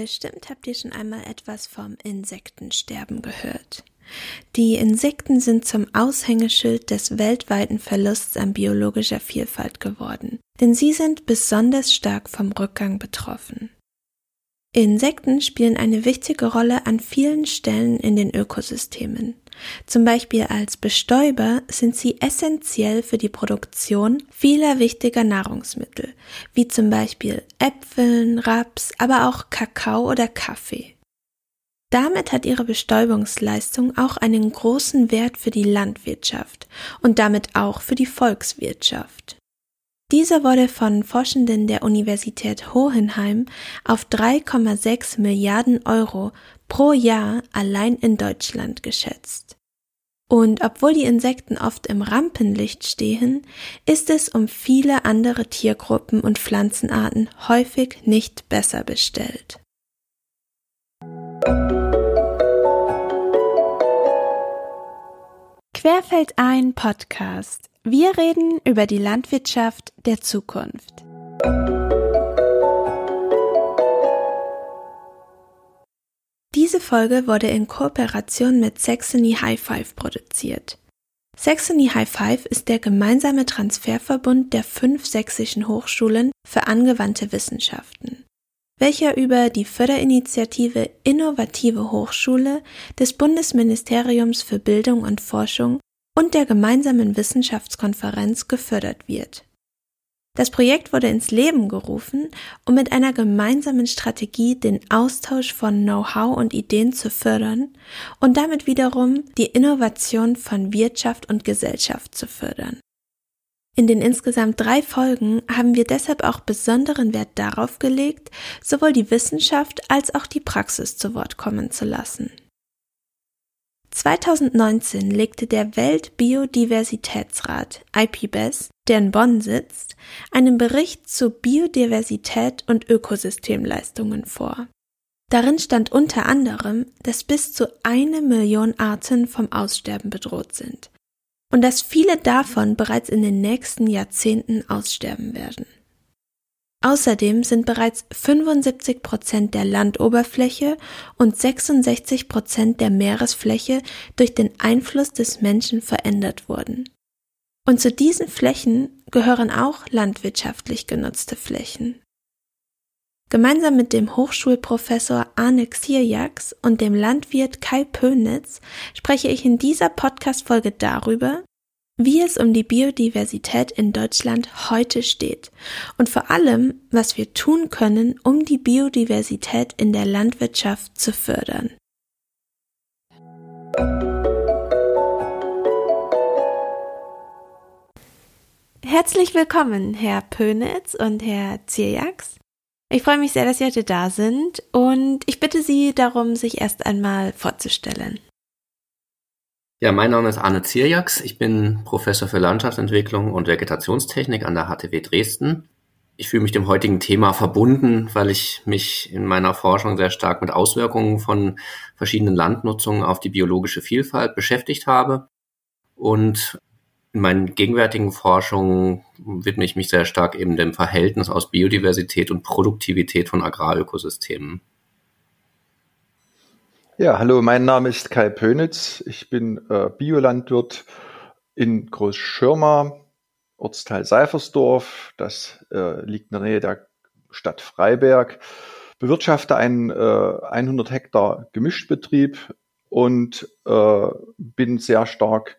Bestimmt habt ihr schon einmal etwas vom Insektensterben gehört. Die Insekten sind zum Aushängeschild des weltweiten Verlusts an biologischer Vielfalt geworden, denn sie sind besonders stark vom Rückgang betroffen. Insekten spielen eine wichtige Rolle an vielen Stellen in den Ökosystemen. Zum Beispiel als Bestäuber sind sie essentiell für die Produktion vieler wichtiger Nahrungsmittel, wie zum Beispiel Äpfeln, Raps, aber auch Kakao oder Kaffee. Damit hat ihre Bestäubungsleistung auch einen großen Wert für die Landwirtschaft und damit auch für die Volkswirtschaft. Dieser wurde von Forschenden der Universität Hohenheim auf 3,6 Milliarden Euro pro Jahr allein in Deutschland geschätzt. Und obwohl die Insekten oft im Rampenlicht stehen, ist es um viele andere Tiergruppen und Pflanzenarten häufig nicht besser bestellt. Querfeldein Podcast wir reden über die Landwirtschaft der Zukunft. Diese Folge wurde in Kooperation mit Saxony High Five produziert. Saxony High Five ist der gemeinsame Transferverbund der fünf sächsischen Hochschulen für angewandte Wissenschaften, welcher über die Förderinitiative Innovative Hochschule des Bundesministeriums für Bildung und Forschung und der gemeinsamen Wissenschaftskonferenz gefördert wird. Das Projekt wurde ins Leben gerufen, um mit einer gemeinsamen Strategie den Austausch von Know-how und Ideen zu fördern und damit wiederum die Innovation von Wirtschaft und Gesellschaft zu fördern. In den insgesamt drei Folgen haben wir deshalb auch besonderen Wert darauf gelegt, sowohl die Wissenschaft als auch die Praxis zu Wort kommen zu lassen. 2019 legte der Weltbiodiversitätsrat IPBES, der in Bonn sitzt, einen Bericht zu Biodiversität und Ökosystemleistungen vor. Darin stand unter anderem, dass bis zu eine Million Arten vom Aussterben bedroht sind und dass viele davon bereits in den nächsten Jahrzehnten aussterben werden. Außerdem sind bereits 75 Prozent der Landoberfläche und 66 Prozent der Meeresfläche durch den Einfluss des Menschen verändert worden. Und zu diesen Flächen gehören auch landwirtschaftlich genutzte Flächen. Gemeinsam mit dem Hochschulprofessor Arne Xirjaks und dem Landwirt Kai Pönitz spreche ich in dieser Podcast-Folge darüber, wie es um die Biodiversität in Deutschland heute steht und vor allem, was wir tun können, um die Biodiversität in der Landwirtschaft zu fördern. Herzlich willkommen, Herr Pönitz und Herr Zierjaks. Ich freue mich sehr, dass Sie heute da sind und ich bitte Sie darum, sich erst einmal vorzustellen. Ja, mein Name ist Arne Zierjaks. Ich bin Professor für Landschaftsentwicklung und Vegetationstechnik an der HTW Dresden. Ich fühle mich dem heutigen Thema verbunden, weil ich mich in meiner Forschung sehr stark mit Auswirkungen von verschiedenen Landnutzungen auf die biologische Vielfalt beschäftigt habe. Und in meinen gegenwärtigen Forschungen widme ich mich sehr stark eben dem Verhältnis aus Biodiversität und Produktivität von Agrarökosystemen. Ja, hallo, mein Name ist Kai Pönitz. Ich bin äh, Biolandwirt in Großschirma, Ortsteil Seifersdorf. Das äh, liegt in der Nähe der Stadt Freiberg. Bewirtschafte einen äh, 100 Hektar Gemischtbetrieb und äh, bin sehr stark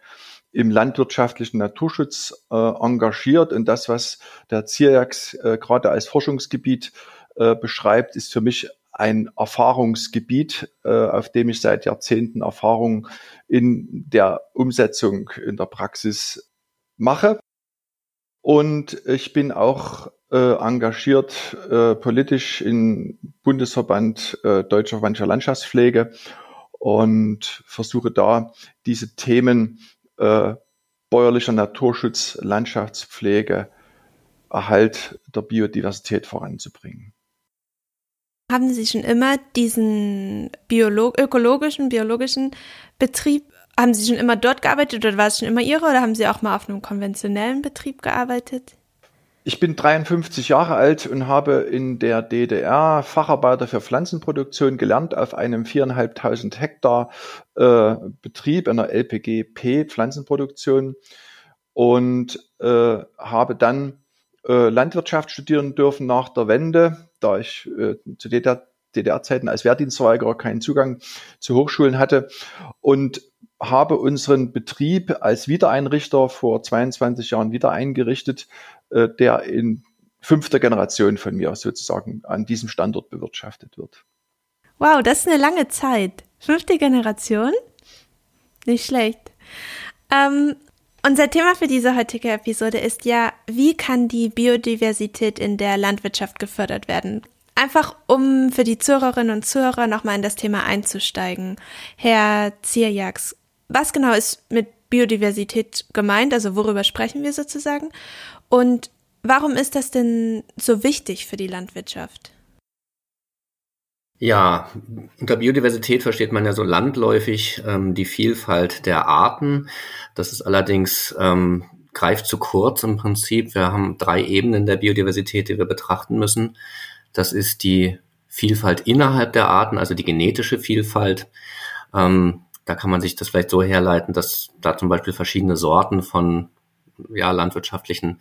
im landwirtschaftlichen Naturschutz äh, engagiert. Und das, was der ZIRJAX äh, gerade als Forschungsgebiet äh, beschreibt, ist für mich ein Erfahrungsgebiet, äh, auf dem ich seit Jahrzehnten Erfahrung in der Umsetzung in der Praxis mache. Und ich bin auch äh, engagiert äh, politisch im Bundesverband Deutscher Verband Landschaftspflege und versuche da diese Themen äh, bäuerlicher Naturschutz, Landschaftspflege, Erhalt der Biodiversität voranzubringen. Haben Sie schon immer diesen Biolog ökologischen, biologischen Betrieb, haben Sie schon immer dort gearbeitet oder war es schon immer Ihre oder haben Sie auch mal auf einem konventionellen Betrieb gearbeitet? Ich bin 53 Jahre alt und habe in der DDR Facharbeiter für Pflanzenproduktion gelernt auf einem viereinhalbtausend Hektar äh, Betrieb einer LPG-P Pflanzenproduktion und äh, habe dann äh, Landwirtschaft studieren dürfen nach der Wende, da ich äh, zu DDR DDR-Zeiten als Wehrdienstverweigerer keinen Zugang zu Hochschulen hatte und habe unseren Betrieb als Wiedereinrichter vor 22 Jahren wieder eingerichtet, äh, der in fünfter Generation von mir sozusagen an diesem Standort bewirtschaftet wird. Wow, das ist eine lange Zeit. Fünfte Generation? Nicht schlecht. Ähm, unser Thema für diese heutige Episode ist ja, wie kann die Biodiversität in der Landwirtschaft gefördert werden? Einfach um für die Zuhörerinnen und Zuhörer nochmal in das Thema einzusteigen. Herr Zierjaks, was genau ist mit Biodiversität gemeint? Also worüber sprechen wir sozusagen? Und warum ist das denn so wichtig für die Landwirtschaft? Ja, unter Biodiversität versteht man ja so landläufig ähm, die Vielfalt der Arten. Das ist allerdings ähm, greift zu kurz im Prinzip. Wir haben drei Ebenen der Biodiversität, die wir betrachten müssen. Das ist die Vielfalt innerhalb der Arten, also die genetische Vielfalt. Ähm, da kann man sich das vielleicht so herleiten, dass da zum Beispiel verschiedene Sorten von ja, landwirtschaftlichen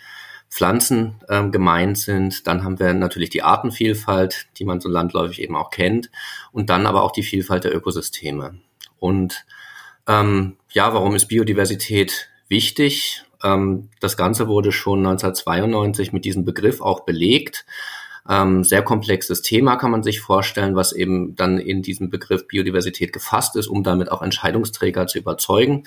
Pflanzen ähm, gemeint sind. Dann haben wir natürlich die Artenvielfalt, die man so landläufig eben auch kennt. Und dann aber auch die Vielfalt der Ökosysteme. Und ähm, ja, warum ist Biodiversität wichtig? Ähm, das Ganze wurde schon 1992 mit diesem Begriff auch belegt. Ähm, sehr komplexes Thema kann man sich vorstellen, was eben dann in diesem Begriff Biodiversität gefasst ist, um damit auch Entscheidungsträger zu überzeugen.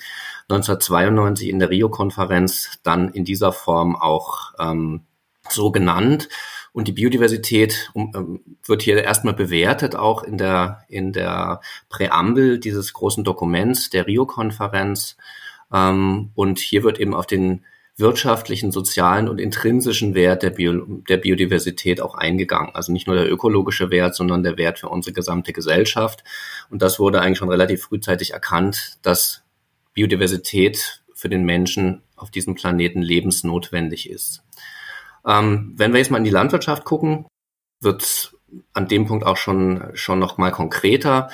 1992 in der Rio-Konferenz dann in dieser Form auch ähm, so genannt. Und die Biodiversität um, ähm, wird hier erstmal bewertet, auch in der, in der Präambel dieses großen Dokuments der Rio-Konferenz. Ähm, und hier wird eben auf den wirtschaftlichen, sozialen und intrinsischen Wert der, Bio, der Biodiversität auch eingegangen. Also nicht nur der ökologische Wert, sondern der Wert für unsere gesamte Gesellschaft. Und das wurde eigentlich schon relativ frühzeitig erkannt, dass Biodiversität für den Menschen auf diesem Planeten lebensnotwendig ist. Ähm, wenn wir jetzt mal in die Landwirtschaft gucken, wird an dem Punkt auch schon, schon noch mal konkreter.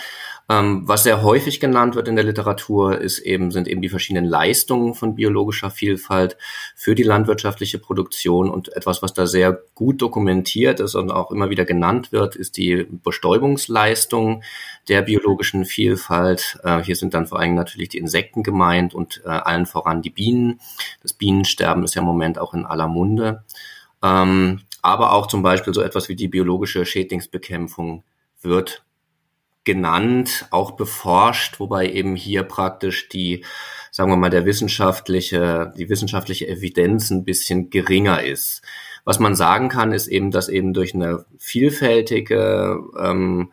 Ähm, was sehr häufig genannt wird in der Literatur, ist eben, sind eben die verschiedenen Leistungen von biologischer Vielfalt für die landwirtschaftliche Produktion. Und etwas, was da sehr gut dokumentiert ist und auch immer wieder genannt wird, ist die Bestäubungsleistung der biologischen Vielfalt. Äh, hier sind dann vor allem natürlich die Insekten gemeint und äh, allen voran die Bienen. Das Bienensterben ist ja im Moment auch in aller Munde. Ähm, aber auch zum Beispiel so etwas wie die biologische Schädlingsbekämpfung wird genannt, auch beforscht, wobei eben hier praktisch die, sagen wir mal, der wissenschaftliche, die wissenschaftliche Evidenz ein bisschen geringer ist. Was man sagen kann, ist eben, dass eben durch eine vielfältige ähm,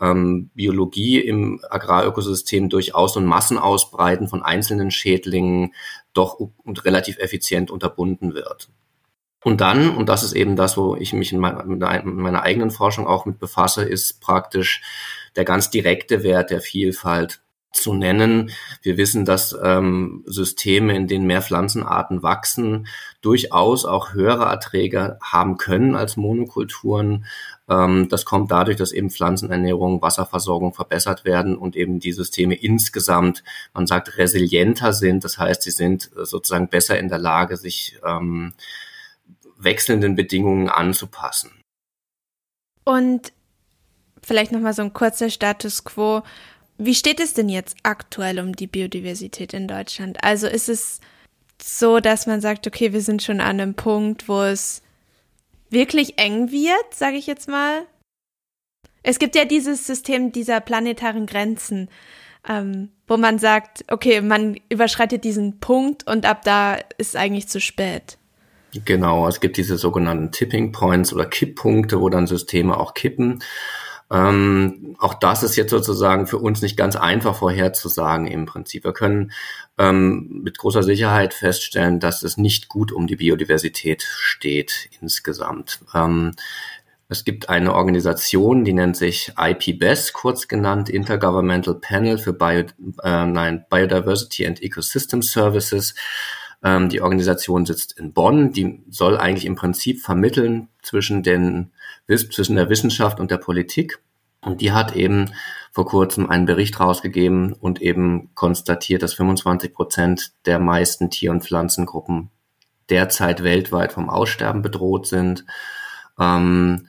ähm, Biologie im Agrarökosystem durchaus ein Massenausbreiten von einzelnen Schädlingen doch und relativ effizient unterbunden wird. Und dann, und das ist eben das, wo ich mich in meiner eigenen Forschung auch mit befasse, ist praktisch der ganz direkte Wert der Vielfalt zu nennen. Wir wissen, dass ähm, Systeme, in denen mehr Pflanzenarten wachsen, durchaus auch höhere Erträge haben können als Monokulturen. Ähm, das kommt dadurch, dass eben Pflanzenernährung, Wasserversorgung verbessert werden und eben die Systeme insgesamt, man sagt, resilienter sind. Das heißt, sie sind sozusagen besser in der Lage, sich ähm, wechselnden Bedingungen anzupassen. Und vielleicht nochmal so ein kurzer Status quo. Wie steht es denn jetzt aktuell um die Biodiversität in Deutschland? Also ist es so, dass man sagt, okay, wir sind schon an einem Punkt, wo es wirklich eng wird, sage ich jetzt mal. Es gibt ja dieses System dieser planetaren Grenzen, ähm, wo man sagt, okay, man überschreitet diesen Punkt und ab da ist eigentlich zu spät. Genau, es gibt diese sogenannten Tipping Points oder Kipppunkte, wo dann Systeme auch kippen. Ähm, auch das ist jetzt sozusagen für uns nicht ganz einfach vorherzusagen im Prinzip. Wir können ähm, mit großer Sicherheit feststellen, dass es nicht gut um die Biodiversität steht insgesamt. Ähm, es gibt eine Organisation, die nennt sich IPBES, kurz genannt Intergovernmental Panel für Bio, äh, nein, Biodiversity and Ecosystem Services. Ähm, die Organisation sitzt in Bonn. Die soll eigentlich im Prinzip vermitteln zwischen den, zwischen der Wissenschaft und der Politik. Und die hat eben vor kurzem einen Bericht rausgegeben und eben konstatiert, dass 25 Prozent der meisten Tier- und Pflanzengruppen derzeit weltweit vom Aussterben bedroht sind. Ähm,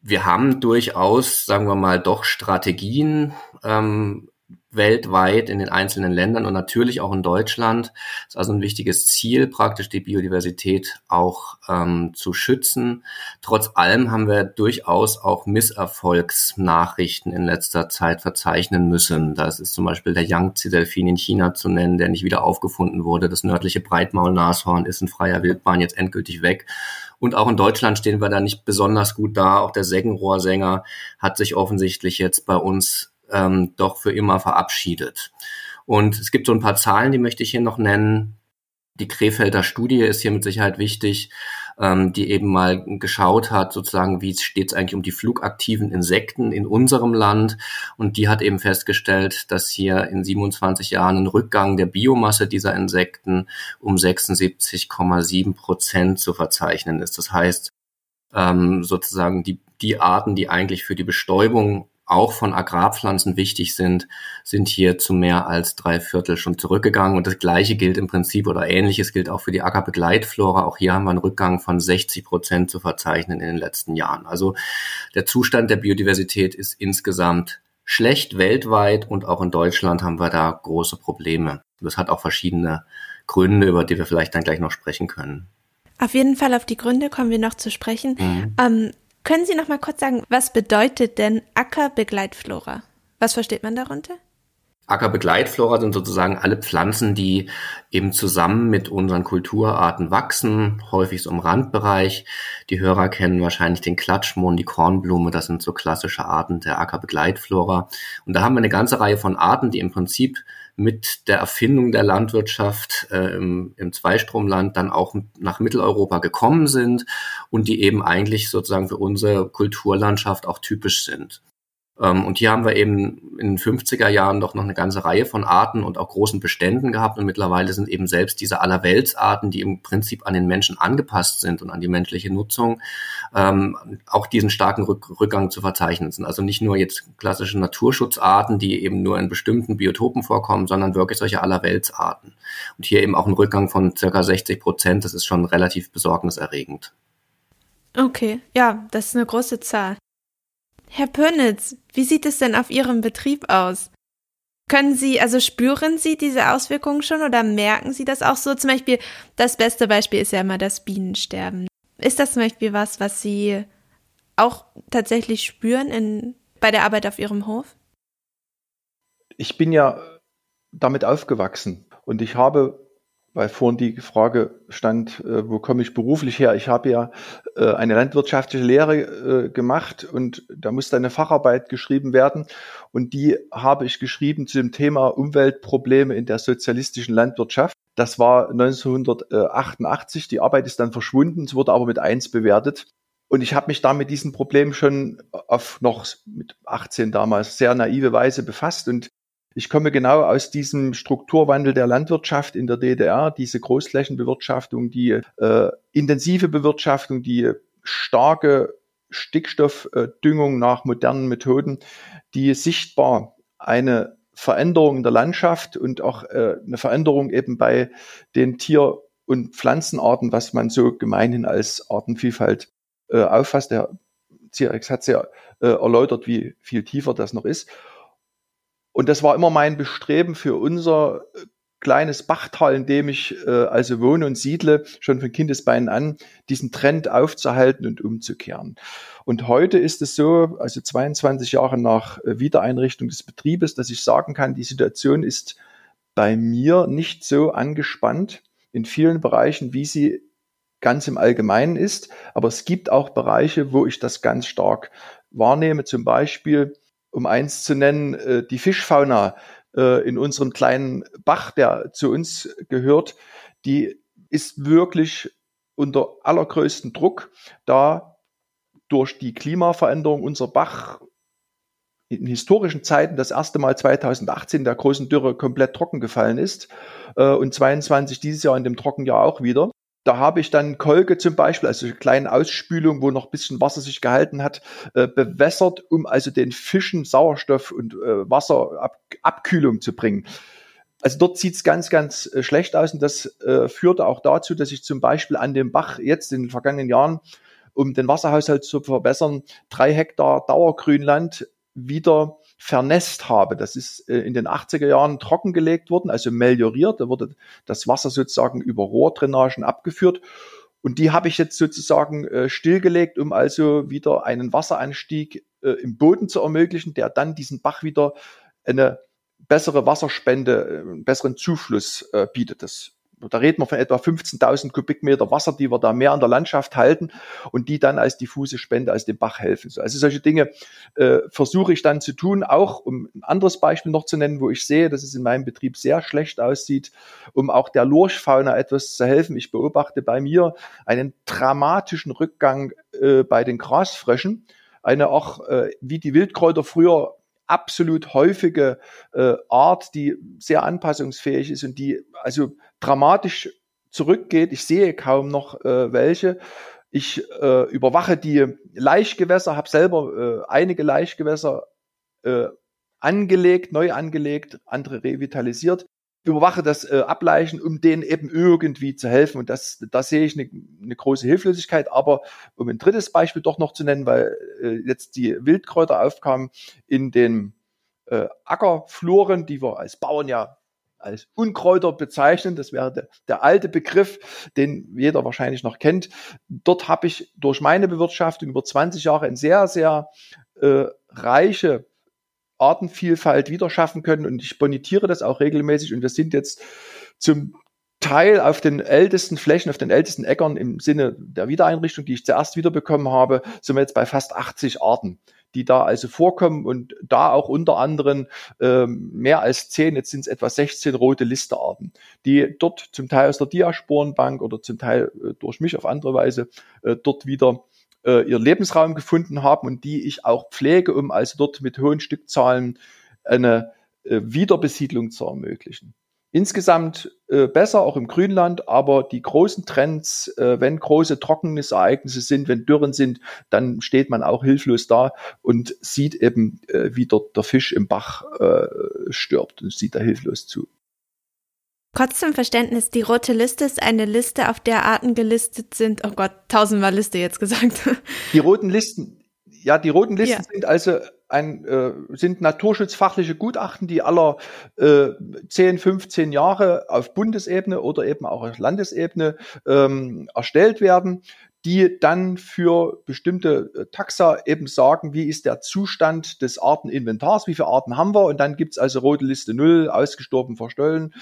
wir haben durchaus, sagen wir mal, doch Strategien, ähm, weltweit in den einzelnen Ländern und natürlich auch in Deutschland. Es ist also ein wichtiges Ziel, praktisch die Biodiversität auch ähm, zu schützen. Trotz allem haben wir durchaus auch Misserfolgsnachrichten in letzter Zeit verzeichnen müssen. Das ist zum Beispiel der Yangtze-Delfin in China zu nennen, der nicht wieder aufgefunden wurde. Das nördliche Breitmaulnashorn ist in freier Wildbahn jetzt endgültig weg. Und auch in Deutschland stehen wir da nicht besonders gut da. Auch der Seggenrohrsänger hat sich offensichtlich jetzt bei uns ähm, doch für immer verabschiedet. Und es gibt so ein paar Zahlen, die möchte ich hier noch nennen. Die Krefelder Studie ist hier mit Sicherheit wichtig, ähm, die eben mal geschaut hat, sozusagen, wie steht es eigentlich um die flugaktiven Insekten in unserem Land. Und die hat eben festgestellt, dass hier in 27 Jahren ein Rückgang der Biomasse dieser Insekten um 76,7 Prozent zu verzeichnen ist. Das heißt, ähm, sozusagen die, die Arten, die eigentlich für die Bestäubung auch von Agrarpflanzen wichtig sind, sind hier zu mehr als drei Viertel schon zurückgegangen. Und das Gleiche gilt im Prinzip oder Ähnliches gilt auch für die Ackerbegleitflora. Auch hier haben wir einen Rückgang von 60 Prozent zu verzeichnen in den letzten Jahren. Also der Zustand der Biodiversität ist insgesamt schlecht weltweit und auch in Deutschland haben wir da große Probleme. Das hat auch verschiedene Gründe, über die wir vielleicht dann gleich noch sprechen können. Auf jeden Fall auf die Gründe kommen wir noch zu sprechen. Mhm. Ähm, können Sie noch mal kurz sagen, was bedeutet denn Ackerbegleitflora? Was versteht man darunter? Ackerbegleitflora sind sozusagen alle Pflanzen, die eben zusammen mit unseren Kulturarten wachsen, häufig so im Randbereich. Die Hörer kennen wahrscheinlich den Klatschmohn, die Kornblume, das sind so klassische Arten der Ackerbegleitflora. Und da haben wir eine ganze Reihe von Arten, die im Prinzip mit der Erfindung der Landwirtschaft äh, im, im Zweistromland dann auch nach Mitteleuropa gekommen sind und die eben eigentlich sozusagen für unsere Kulturlandschaft auch typisch sind. Ähm, und hier haben wir eben in den 50er Jahren doch noch eine ganze Reihe von Arten und auch großen Beständen gehabt. Und mittlerweile sind eben selbst diese Allerweltsarten, die im Prinzip an den Menschen angepasst sind und an die menschliche Nutzung, ähm, auch diesen starken Rück Rückgang zu verzeichnen sind. Also nicht nur jetzt klassische Naturschutzarten, die eben nur in bestimmten Biotopen vorkommen, sondern wirklich solche Allerweltsarten. Und hier eben auch ein Rückgang von circa 60 Prozent. Das ist schon relativ besorgniserregend. Okay, ja, das ist eine große Zahl. Herr Pönitz, wie sieht es denn auf Ihrem Betrieb aus? Können Sie, also spüren Sie diese Auswirkungen schon oder merken Sie das auch so? Zum Beispiel, das beste Beispiel ist ja immer das Bienensterben. Ist das zum Beispiel was, was Sie auch tatsächlich spüren in, bei der Arbeit auf Ihrem Hof? Ich bin ja damit aufgewachsen und ich habe weil vorhin die Frage stand, äh, wo komme ich beruflich her? Ich habe ja äh, eine landwirtschaftliche Lehre äh, gemacht und da musste eine Facharbeit geschrieben werden und die habe ich geschrieben zu dem Thema Umweltprobleme in der sozialistischen Landwirtschaft. Das war 1988, die Arbeit ist dann verschwunden, es wurde aber mit eins bewertet. Und ich habe mich da mit diesen Problemen schon auf noch mit 18 damals sehr naive Weise befasst und ich komme genau aus diesem Strukturwandel der Landwirtschaft in der DDR, diese Großflächenbewirtschaftung, die äh, intensive Bewirtschaftung, die starke Stickstoffdüngung nach modernen Methoden, die sichtbar eine Veränderung in der Landschaft und auch äh, eine Veränderung eben bei den Tier- und Pflanzenarten, was man so gemeinhin als Artenvielfalt äh, auffasst. Der Cirex hat sehr äh, erläutert, wie viel tiefer das noch ist. Und das war immer mein Bestreben für unser äh, kleines Bachtal, in dem ich äh, also wohne und siedle, schon von Kindesbeinen an, diesen Trend aufzuhalten und umzukehren. Und heute ist es so, also 22 Jahre nach äh, Wiedereinrichtung des Betriebes, dass ich sagen kann, die Situation ist bei mir nicht so angespannt in vielen Bereichen, wie sie ganz im Allgemeinen ist. Aber es gibt auch Bereiche, wo ich das ganz stark wahrnehme. Zum Beispiel um eins zu nennen, äh, die Fischfauna äh, in unserem kleinen Bach, der zu uns gehört, die ist wirklich unter allergrößten Druck, da durch die Klimaveränderung unser Bach in historischen Zeiten das erste Mal 2018 der großen Dürre komplett trocken gefallen ist äh, und 22 dieses Jahr in dem Trockenjahr auch wieder. Da habe ich dann Kolge zum Beispiel, also eine kleine Ausspülung, wo noch ein bisschen Wasser sich gehalten hat, äh, bewässert, um also den Fischen Sauerstoff und äh, Wasserabkühlung zu bringen. Also dort sieht es ganz, ganz äh, schlecht aus und das äh, führte auch dazu, dass ich zum Beispiel an dem Bach jetzt in den vergangenen Jahren, um den Wasserhaushalt zu verbessern, drei Hektar Dauergrünland wieder vernässt habe. Das ist äh, in den 80er Jahren trockengelegt worden, also melioriert. Da wurde das Wasser sozusagen über Rohrdrainagen abgeführt. Und die habe ich jetzt sozusagen äh, stillgelegt, um also wieder einen Wasseranstieg äh, im Boden zu ermöglichen, der dann diesen Bach wieder eine bessere Wasserspende, einen besseren Zufluss bietet. Das da reden wir von etwa 15.000 Kubikmeter Wasser, die wir da mehr an der Landschaft halten und die dann als diffuse Spende aus dem Bach helfen. Also solche Dinge äh, versuche ich dann zu tun, auch um ein anderes Beispiel noch zu nennen, wo ich sehe, dass es in meinem Betrieb sehr schlecht aussieht, um auch der Lurchfauna etwas zu helfen. Ich beobachte bei mir einen dramatischen Rückgang äh, bei den Grasfröschen eine auch äh, wie die Wildkräuter früher absolut häufige äh, Art, die sehr anpassungsfähig ist und die also dramatisch zurückgeht. Ich sehe kaum noch äh, welche. Ich äh, überwache die Laichgewässer, habe selber äh, einige Laichgewässer äh, angelegt, neu angelegt, andere revitalisiert überwache das äh, Ableichen, um denen eben irgendwie zu helfen. Und das, da sehe ich eine, eine große Hilflosigkeit. Aber um ein drittes Beispiel doch noch zu nennen, weil äh, jetzt die Wildkräuter aufkamen in den äh, Ackerfluren, die wir als Bauern ja als Unkräuter bezeichnen. Das wäre der, der alte Begriff, den jeder wahrscheinlich noch kennt. Dort habe ich durch meine Bewirtschaftung über 20 Jahre ein sehr, sehr äh, reiche Artenvielfalt wieder schaffen können. Und ich bonitiere das auch regelmäßig. Und wir sind jetzt zum Teil auf den ältesten Flächen, auf den ältesten Äckern im Sinne der Wiedereinrichtung, die ich zuerst wiederbekommen habe, sind wir jetzt bei fast 80 Arten, die da also vorkommen und da auch unter anderem ähm, mehr als 10, jetzt sind es etwa 16 rote Listearten, die dort zum Teil aus der Diasporenbank oder zum Teil äh, durch mich auf andere Weise äh, dort wieder äh, ihren Lebensraum gefunden haben und die ich auch pflege, um also dort mit hohen Stückzahlen eine äh, Wiederbesiedlung zu ermöglichen. Insgesamt äh, besser, auch im Grünland, aber die großen Trends, äh, wenn große Trockennisereignisse sind, wenn Dürren sind, dann steht man auch hilflos da und sieht eben, äh, wie dort der Fisch im Bach äh, stirbt und sieht da hilflos zu. Kurz zum Verständnis, die rote Liste ist eine Liste, auf der Arten gelistet sind. Oh Gott, tausendmal Liste jetzt gesagt. Die roten Listen, ja, die roten Listen ja. sind also ein, äh, sind naturschutzfachliche Gutachten, die aller äh, 10, 15 Jahre auf Bundesebene oder eben auch auf Landesebene ähm, erstellt werden, die dann für bestimmte äh, Taxa eben sagen, wie ist der Zustand des Arteninventars, wie viele Arten haben wir und dann gibt's also rote Liste 0, ausgestorben, verstollen,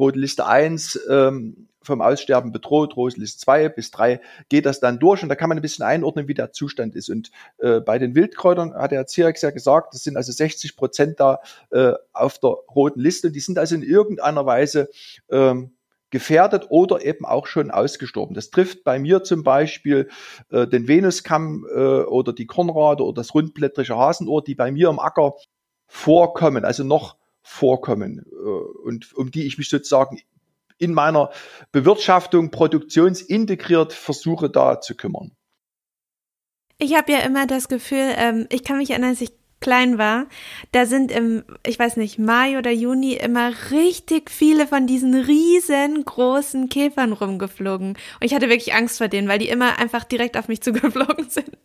Rote Liste 1 ähm, vom Aussterben bedroht, Rote Liste 2 bis 3 geht das dann durch und da kann man ein bisschen einordnen, wie der Zustand ist. Und äh, bei den Wildkräutern hat der Zirex ja gesagt, das sind also 60 Prozent da äh, auf der roten Liste. Die sind also in irgendeiner Weise ähm, gefährdet oder eben auch schon ausgestorben. Das trifft bei mir zum Beispiel äh, den Venuskamm äh, oder die Kornrade oder das rundblättrige Hasenohr, die bei mir im Acker vorkommen, also noch vorkommen äh, und um die ich mich sozusagen in meiner Bewirtschaftung produktionsintegriert versuche da zu kümmern. Ich habe ja immer das Gefühl, ähm, ich kann mich erinnern, als ich klein war, da sind im, ich weiß nicht, Mai oder Juni immer richtig viele von diesen riesengroßen Käfern rumgeflogen. Und ich hatte wirklich Angst vor denen, weil die immer einfach direkt auf mich zugeflogen sind.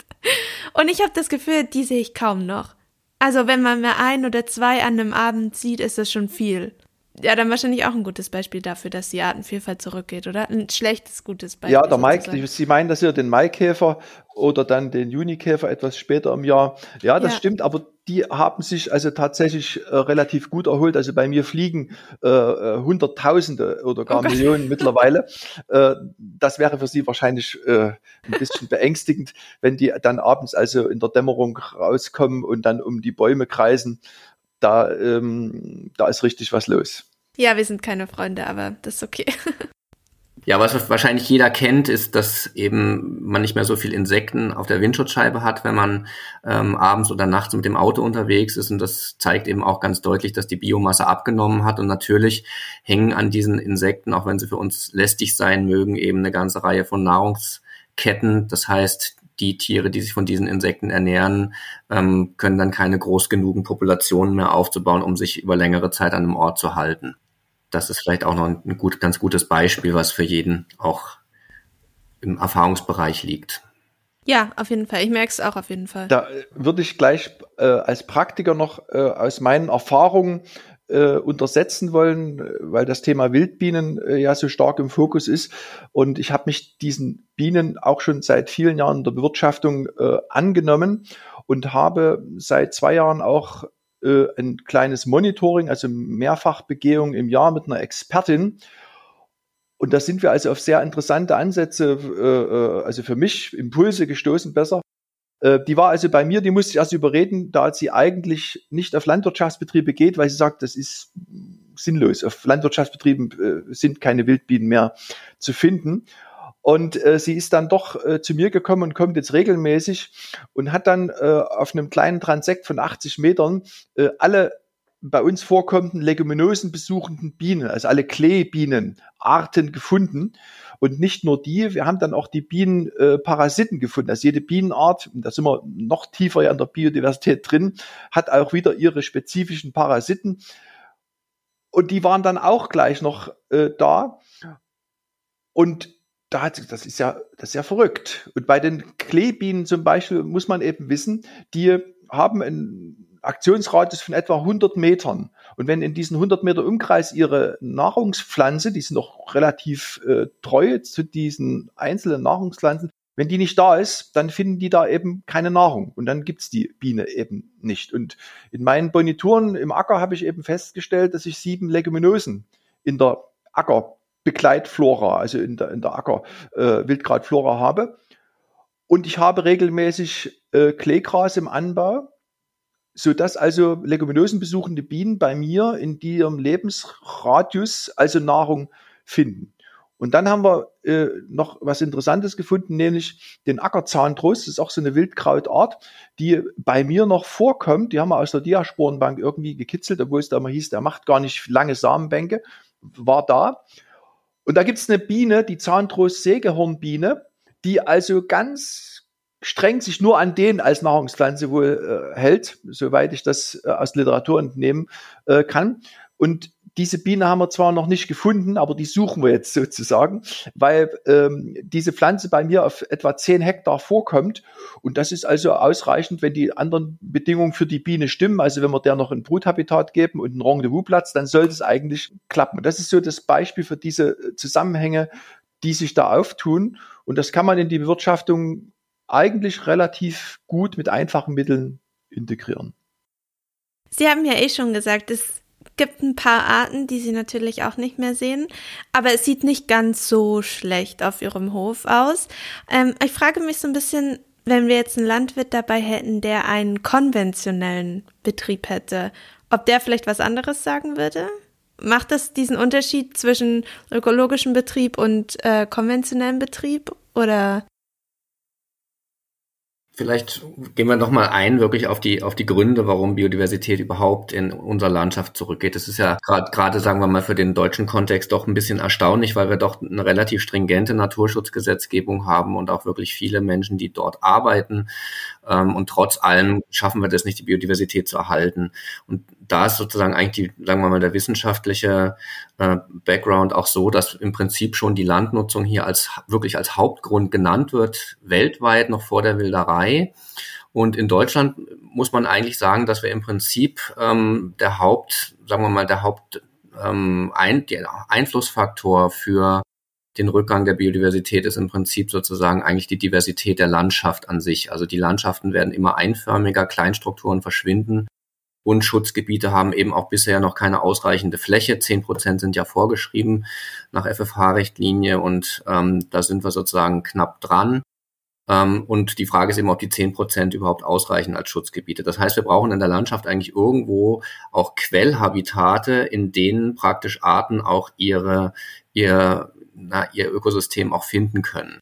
Und ich habe das Gefühl, die sehe ich kaum noch. Also wenn man mehr ein oder zwei an einem Abend sieht, ist das schon viel. Ja, dann wahrscheinlich auch ein gutes Beispiel dafür, dass die Artenvielfalt zurückgeht, oder? Ein schlechtes, gutes Beispiel. Ja, der Mike, Sie meinen das hier den Maikäfer oder dann den Junikäfer etwas später im Jahr. Ja, das ja. stimmt, aber die haben sich also tatsächlich äh, relativ gut erholt. Also bei mir fliegen äh, äh Hunderttausende oder gar oh Millionen mittlerweile. Äh, das wäre für Sie wahrscheinlich äh, ein bisschen beängstigend, wenn die dann abends also in der Dämmerung rauskommen und dann um die Bäume kreisen. Da, ähm, da ist richtig was los. Ja, wir sind keine Freunde, aber das ist okay. Ja, was wahrscheinlich jeder kennt, ist, dass eben man nicht mehr so viel Insekten auf der Windschutzscheibe hat, wenn man ähm, abends oder nachts mit dem Auto unterwegs ist. Und das zeigt eben auch ganz deutlich, dass die Biomasse abgenommen hat. Und natürlich hängen an diesen Insekten, auch wenn sie für uns lästig sein mögen, eben eine ganze Reihe von Nahrungsketten. Das heißt, die Tiere, die sich von diesen Insekten ernähren, ähm, können dann keine groß genugen Populationen mehr aufzubauen, um sich über längere Zeit an einem Ort zu halten das ist vielleicht auch noch ein gut, ganz gutes Beispiel, was für jeden auch im Erfahrungsbereich liegt. Ja, auf jeden Fall. Ich merke es auch auf jeden Fall. Da würde ich gleich äh, als Praktiker noch äh, aus meinen Erfahrungen äh, untersetzen wollen, weil das Thema Wildbienen äh, ja so stark im Fokus ist. Und ich habe mich diesen Bienen auch schon seit vielen Jahren in der Bewirtschaftung äh, angenommen und habe seit zwei Jahren auch äh, ein kleines Monitoring, also Mehrfachbegehung im Jahr mit einer Expertin. Und da sind wir also auf sehr interessante Ansätze, äh, äh also für mich Impulse gestoßen besser. Äh, die war also bei mir, die musste ich erst überreden, da sie eigentlich nicht auf Landwirtschaftsbetriebe geht, weil sie sagt, das ist sinnlos. Auf Landwirtschaftsbetrieben äh, sind keine Wildbienen mehr zu finden. Und äh, sie ist dann doch äh, zu mir gekommen und kommt jetzt regelmäßig und hat dann äh, auf einem kleinen Transekt von 80 Metern äh, alle bei uns vorkommenden Leguminosen besuchenden Bienen, also alle Kleebienen, Arten gefunden. Und nicht nur die, wir haben dann auch die Bienenparasiten äh, gefunden. Also jede Bienenart, da sind wir noch tiefer ja in der Biodiversität drin, hat auch wieder ihre spezifischen Parasiten. Und die waren dann auch gleich noch äh, da. Und da hat, das ist ja, das ist ja verrückt. Und bei den Kleebienen zum Beispiel muss man eben wissen, die haben einen Aktionsradius von etwa 100 Metern. Und wenn in diesen 100 Meter Umkreis ihre Nahrungspflanze, die sind noch relativ äh, treu zu diesen einzelnen Nahrungspflanzen, wenn die nicht da ist, dann finden die da eben keine Nahrung und dann gibt's die Biene eben nicht. Und in meinen Bonituren im Acker habe ich eben festgestellt, dass ich sieben Leguminosen in der Acker Begleitflora, also in der, in der Acker äh, habe. Und ich habe regelmäßig äh, Kleegras im Anbau, so dass also Leguminosen besuchende Bienen bei mir in ihrem Lebensradius also Nahrung finden. Und dann haben wir äh, noch was Interessantes gefunden, nämlich den Ackerzahndruss. Das ist auch so eine Wildkrautart, die bei mir noch vorkommt. Die haben wir aus der Diasporenbank irgendwie gekitzelt, obwohl es da immer hieß, der macht gar nicht lange Samenbänke. War da. Und da gibt es eine Biene, die Zahntrost-Sägehornbiene, die also ganz streng sich nur an den als Nahrungspflanze wohl äh, hält, soweit ich das äh, aus Literatur entnehmen äh, kann. Und diese Biene haben wir zwar noch nicht gefunden, aber die suchen wir jetzt sozusagen, weil ähm, diese Pflanze bei mir auf etwa 10 Hektar vorkommt. Und das ist also ausreichend, wenn die anderen Bedingungen für die Biene stimmen. Also wenn wir der noch ein Bruthabitat geben und einen Rendezvousplatz, dann sollte es eigentlich klappen. Das ist so das Beispiel für diese Zusammenhänge, die sich da auftun. Und das kann man in die Bewirtschaftung eigentlich relativ gut mit einfachen Mitteln integrieren. Sie haben ja eh schon gesagt, es gibt ein paar Arten, die sie natürlich auch nicht mehr sehen, aber es sieht nicht ganz so schlecht auf ihrem Hof aus. Ähm, ich frage mich so ein bisschen, wenn wir jetzt einen Landwirt dabei hätten, der einen konventionellen Betrieb hätte, ob der vielleicht was anderes sagen würde? Macht das diesen Unterschied zwischen ökologischem Betrieb und äh, konventionellem Betrieb oder Vielleicht gehen wir noch mal ein wirklich auf die auf die Gründe, warum Biodiversität überhaupt in unserer Landschaft zurückgeht. Das ist ja gerade gerade sagen wir mal für den deutschen Kontext doch ein bisschen erstaunlich, weil wir doch eine relativ stringente Naturschutzgesetzgebung haben und auch wirklich viele Menschen, die dort arbeiten. Ähm, und trotz allem schaffen wir das nicht, die Biodiversität zu erhalten. Und da ist sozusagen eigentlich die, sagen wir mal, der wissenschaftliche äh, Background auch so, dass im Prinzip schon die Landnutzung hier als wirklich als Hauptgrund genannt wird, weltweit noch vor der Wilderei. Und in Deutschland muss man eigentlich sagen, dass wir im Prinzip ähm, der Haupt, sagen wir mal, der Haupt ähm, ein, der Einflussfaktor für den Rückgang der Biodiversität ist im Prinzip sozusagen eigentlich die Diversität der Landschaft an sich. Also die Landschaften werden immer einförmiger, Kleinstrukturen verschwinden und Schutzgebiete haben eben auch bisher noch keine ausreichende Fläche. Zehn Prozent sind ja vorgeschrieben nach FFH-Richtlinie und ähm, da sind wir sozusagen knapp dran. Ähm, und die Frage ist eben, ob die zehn Prozent überhaupt ausreichen als Schutzgebiete. Das heißt, wir brauchen in der Landschaft eigentlich irgendwo auch Quellhabitate, in denen praktisch Arten auch ihre, ihr, na, ihr Ökosystem auch finden können.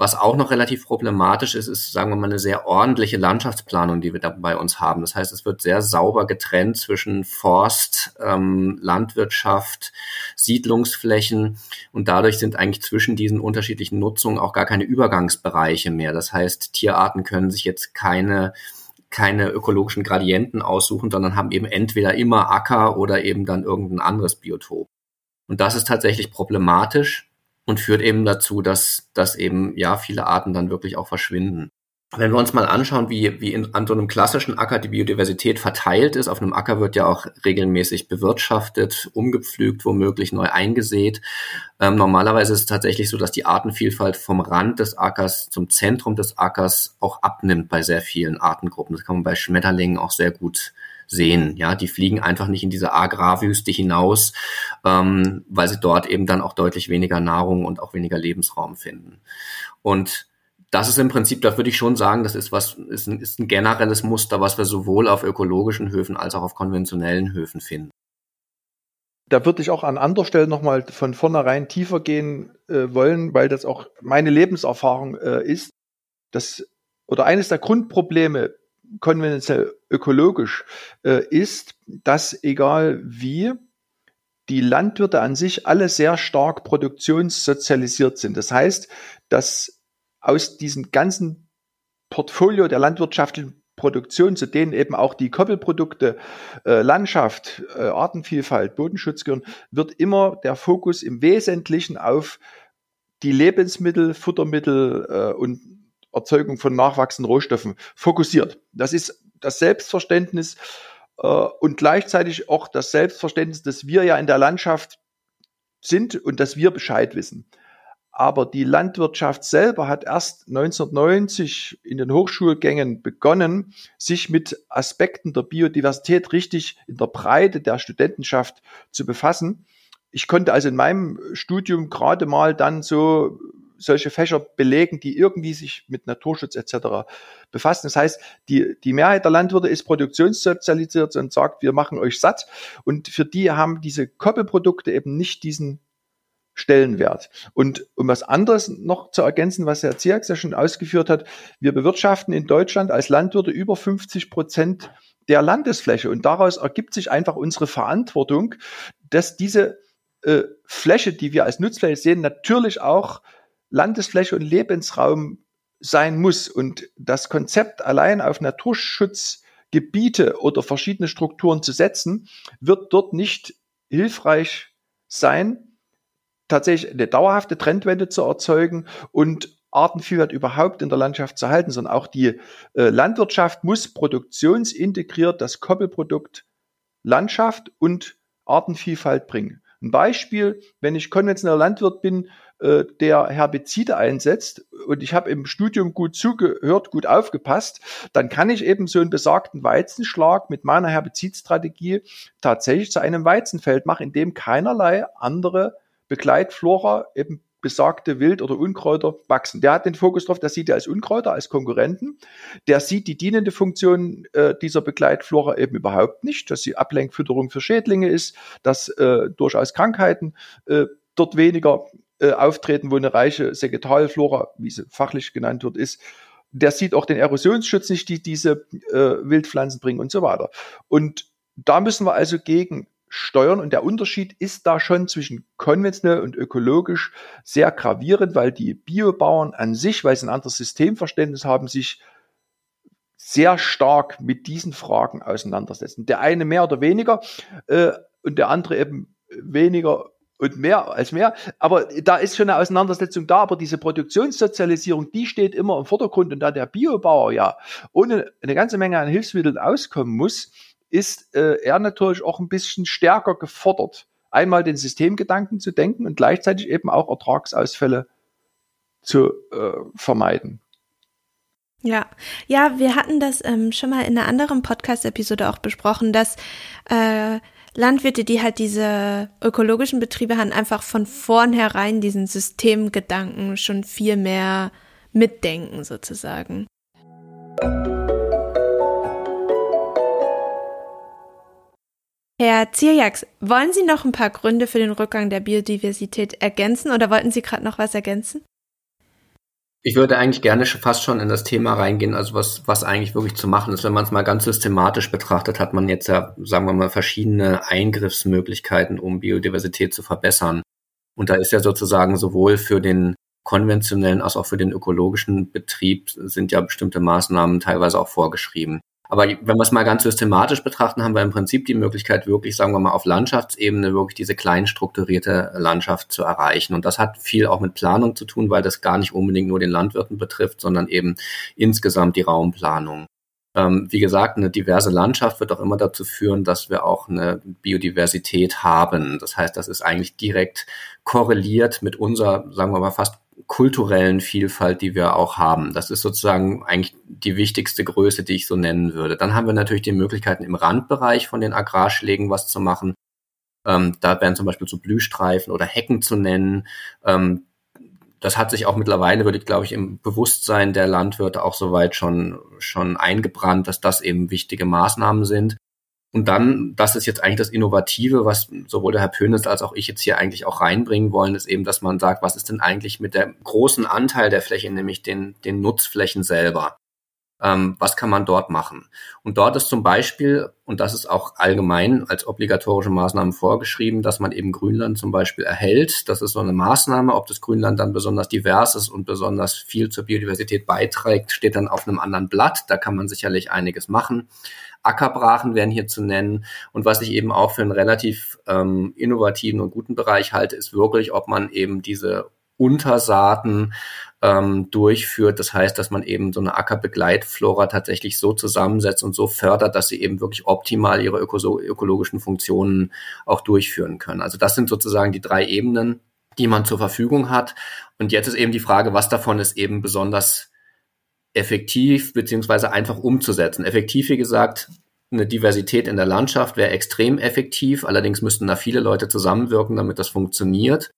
Was auch noch relativ problematisch ist, ist, sagen wir mal, eine sehr ordentliche Landschaftsplanung, die wir da bei uns haben. Das heißt, es wird sehr sauber getrennt zwischen Forst, ähm, Landwirtschaft, Siedlungsflächen und dadurch sind eigentlich zwischen diesen unterschiedlichen Nutzungen auch gar keine Übergangsbereiche mehr. Das heißt, Tierarten können sich jetzt keine keine ökologischen Gradienten aussuchen, sondern haben eben entweder immer Acker oder eben dann irgendein anderes Biotop. Und das ist tatsächlich problematisch, und führt eben dazu, dass, dass eben ja viele Arten dann wirklich auch verschwinden. Wenn wir uns mal anschauen, wie, wie in, an so einem klassischen Acker die Biodiversität verteilt ist, auf einem Acker wird ja auch regelmäßig bewirtschaftet, umgepflügt, womöglich neu eingesät. Ähm, normalerweise ist es tatsächlich so, dass die Artenvielfalt vom Rand des Ackers zum Zentrum des Ackers auch abnimmt bei sehr vielen Artengruppen. Das kann man bei Schmetterlingen auch sehr gut sehen. Ja, die fliegen einfach nicht in diese Agrarwüste hinaus, ähm, weil sie dort eben dann auch deutlich weniger Nahrung und auch weniger Lebensraum finden. Und das ist im Prinzip, da würde ich schon sagen, das ist was, ist ein, ist ein generelles Muster, was wir sowohl auf ökologischen Höfen als auch auf konventionellen Höfen finden. Da würde ich auch an anderer Stelle nochmal von vornherein tiefer gehen äh, wollen, weil das auch meine Lebenserfahrung äh, ist, dass oder eines der Grundprobleme konventionell ökologisch äh, ist, dass egal wie, die Landwirte an sich alle sehr stark produktionssozialisiert sind. Das heißt, dass aus diesem ganzen Portfolio der landwirtschaftlichen Produktion, zu denen eben auch die Koppelprodukte, äh, Landschaft, äh, Artenvielfalt, Bodenschutz gehören, wird immer der Fokus im Wesentlichen auf die Lebensmittel, Futtermittel äh, und Erzeugung von nachwachsenden Rohstoffen fokussiert. Das ist das Selbstverständnis äh, und gleichzeitig auch das Selbstverständnis, dass wir ja in der Landschaft sind und dass wir Bescheid wissen. Aber die Landwirtschaft selber hat erst 1990 in den Hochschulgängen begonnen, sich mit Aspekten der Biodiversität richtig in der Breite der Studentenschaft zu befassen. Ich konnte also in meinem Studium gerade mal dann so solche Fächer belegen, die irgendwie sich mit Naturschutz etc. befassen. Das heißt, die, die Mehrheit der Landwirte ist produktionssozialisiert und sagt, wir machen euch satt. Und für die haben diese Koppelprodukte eben nicht diesen Stellenwert. Und um was anderes noch zu ergänzen, was Herr Ziax ja schon ausgeführt hat, wir bewirtschaften in Deutschland als Landwirte über 50 Prozent der Landesfläche. Und daraus ergibt sich einfach unsere Verantwortung, dass diese äh, Fläche, die wir als Nutzfläche sehen, natürlich auch Landesfläche und Lebensraum sein muss. Und das Konzept allein auf Naturschutzgebiete oder verschiedene Strukturen zu setzen, wird dort nicht hilfreich sein, tatsächlich eine dauerhafte Trendwende zu erzeugen und Artenvielfalt überhaupt in der Landschaft zu halten, sondern auch die äh, Landwirtschaft muss produktionsintegriert das Koppelprodukt Landschaft und Artenvielfalt bringen. Ein Beispiel, wenn ich konventioneller Landwirt bin, äh, der Herbizide einsetzt und ich habe im Studium gut zugehört, gut aufgepasst, dann kann ich eben so einen besagten Weizenschlag mit meiner Herbizidstrategie tatsächlich zu einem Weizenfeld machen, in dem keinerlei andere Begleitflora eben besagte Wild- oder Unkräuter wachsen. Der hat den Fokus drauf, der sieht ja als Unkräuter, als Konkurrenten. Der sieht die dienende Funktion äh, dieser Begleitflora eben überhaupt nicht, dass sie Ablenkfütterung für Schädlinge ist, dass äh, durchaus Krankheiten äh, dort weniger äh, auftreten, wo eine reiche Segetalflora, wie sie fachlich genannt wird, ist. Der sieht auch den Erosionsschutz nicht, die diese äh, Wildpflanzen bringen und so weiter. Und da müssen wir also gegen steuern. Und der Unterschied ist da schon zwischen konventionell und ökologisch sehr gravierend, weil die Biobauern an sich, weil sie ein anderes Systemverständnis haben, sich sehr stark mit diesen Fragen auseinandersetzen. Der eine mehr oder weniger äh, und der andere eben weniger und mehr als mehr. Aber da ist schon eine Auseinandersetzung da. Aber diese Produktionssozialisierung, die steht immer im Vordergrund. Und da der Biobauer ja ohne eine ganze Menge an Hilfsmitteln auskommen muss, ist äh, er natürlich auch ein bisschen stärker gefordert, einmal den Systemgedanken zu denken und gleichzeitig eben auch Ertragsausfälle zu äh, vermeiden. Ja, ja, wir hatten das ähm, schon mal in einer anderen Podcast-Episode auch besprochen, dass äh, Landwirte, die halt diese ökologischen Betriebe haben, einfach von vornherein diesen Systemgedanken schon viel mehr mitdenken sozusagen. Herr Zierjaks, wollen Sie noch ein paar Gründe für den Rückgang der Biodiversität ergänzen oder wollten Sie gerade noch was ergänzen? Ich würde eigentlich gerne fast schon in das Thema reingehen, also was, was eigentlich wirklich zu machen ist. Wenn man es mal ganz systematisch betrachtet, hat man jetzt ja, sagen wir mal, verschiedene Eingriffsmöglichkeiten, um Biodiversität zu verbessern. Und da ist ja sozusagen sowohl für den konventionellen als auch für den ökologischen Betrieb sind ja bestimmte Maßnahmen teilweise auch vorgeschrieben. Aber wenn wir es mal ganz systematisch betrachten, haben wir im Prinzip die Möglichkeit, wirklich, sagen wir mal, auf Landschaftsebene wirklich diese klein strukturierte Landschaft zu erreichen. Und das hat viel auch mit Planung zu tun, weil das gar nicht unbedingt nur den Landwirten betrifft, sondern eben insgesamt die Raumplanung. Ähm, wie gesagt, eine diverse Landschaft wird auch immer dazu führen, dass wir auch eine Biodiversität haben. Das heißt, das ist eigentlich direkt korreliert mit unserer, sagen wir mal, fast kulturellen Vielfalt, die wir auch haben. Das ist sozusagen eigentlich die wichtigste Größe, die ich so nennen würde. Dann haben wir natürlich die Möglichkeiten im Randbereich von den Agrarschlägen was zu machen. Ähm, da wären zum Beispiel so Blühstreifen oder Hecken zu nennen. Ähm, das hat sich auch mittlerweile, würde ich glaube ich, im Bewusstsein der Landwirte auch soweit schon, schon eingebrannt, dass das eben wichtige Maßnahmen sind. Und dann, das ist jetzt eigentlich das Innovative, was sowohl der Herr Pönes als auch ich jetzt hier eigentlich auch reinbringen wollen, ist eben, dass man sagt, was ist denn eigentlich mit der großen Anteil der Fläche, nämlich den, den Nutzflächen selber? Ähm, was kann man dort machen? Und dort ist zum Beispiel, und das ist auch allgemein als obligatorische Maßnahmen vorgeschrieben, dass man eben Grünland zum Beispiel erhält. Das ist so eine Maßnahme. Ob das Grünland dann besonders divers ist und besonders viel zur Biodiversität beiträgt, steht dann auf einem anderen Blatt. Da kann man sicherlich einiges machen. Ackerbrachen wären hier zu nennen. Und was ich eben auch für einen relativ ähm, innovativen und guten Bereich halte, ist wirklich, ob man eben diese Untersaaten ähm, durchführt. Das heißt, dass man eben so eine Ackerbegleitflora tatsächlich so zusammensetzt und so fördert, dass sie eben wirklich optimal ihre öko ökologischen Funktionen auch durchführen können. Also das sind sozusagen die drei Ebenen, die man zur Verfügung hat. Und jetzt ist eben die Frage, was davon ist eben besonders effektiv beziehungsweise einfach umzusetzen. Effektiv, wie gesagt, eine Diversität in der Landschaft wäre extrem effektiv. Allerdings müssten da viele Leute zusammenwirken, damit das funktioniert.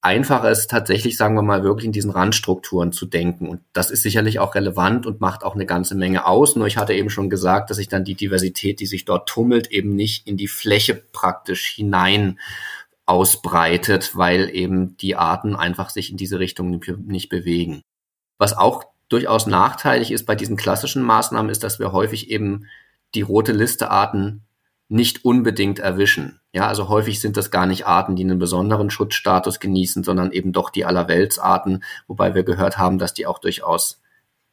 Einfacher ist tatsächlich, sagen wir mal, wirklich in diesen Randstrukturen zu denken. Und das ist sicherlich auch relevant und macht auch eine ganze Menge aus. Nur ich hatte eben schon gesagt, dass sich dann die Diversität, die sich dort tummelt, eben nicht in die Fläche praktisch hinein ausbreitet, weil eben die Arten einfach sich in diese Richtung nicht bewegen. Was auch durchaus nachteilig ist bei diesen klassischen Maßnahmen, ist, dass wir häufig eben die rote Liste Arten nicht unbedingt erwischen. Ja, also häufig sind das gar nicht Arten, die einen besonderen Schutzstatus genießen, sondern eben doch die Allerweltsarten, wobei wir gehört haben, dass die auch durchaus,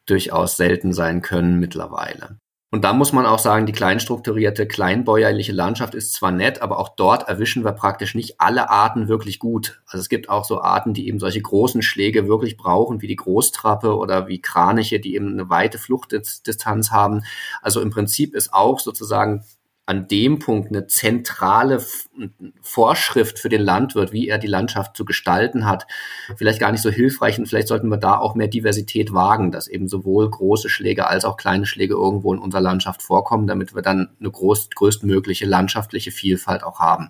durchaus selten sein können mittlerweile. Und da muss man auch sagen, die kleinstrukturierte, kleinbäuerliche Landschaft ist zwar nett, aber auch dort erwischen wir praktisch nicht alle Arten wirklich gut. Also es gibt auch so Arten, die eben solche großen Schläge wirklich brauchen, wie die Großtrappe oder wie Kraniche, die eben eine weite Fluchtdistanz haben. Also im Prinzip ist auch sozusagen an dem Punkt eine zentrale Vorschrift für den Landwirt, wie er die Landschaft zu gestalten hat, vielleicht gar nicht so hilfreich und vielleicht sollten wir da auch mehr Diversität wagen, dass eben sowohl große Schläge als auch kleine Schläge irgendwo in unserer Landschaft vorkommen, damit wir dann eine groß, größtmögliche landschaftliche Vielfalt auch haben,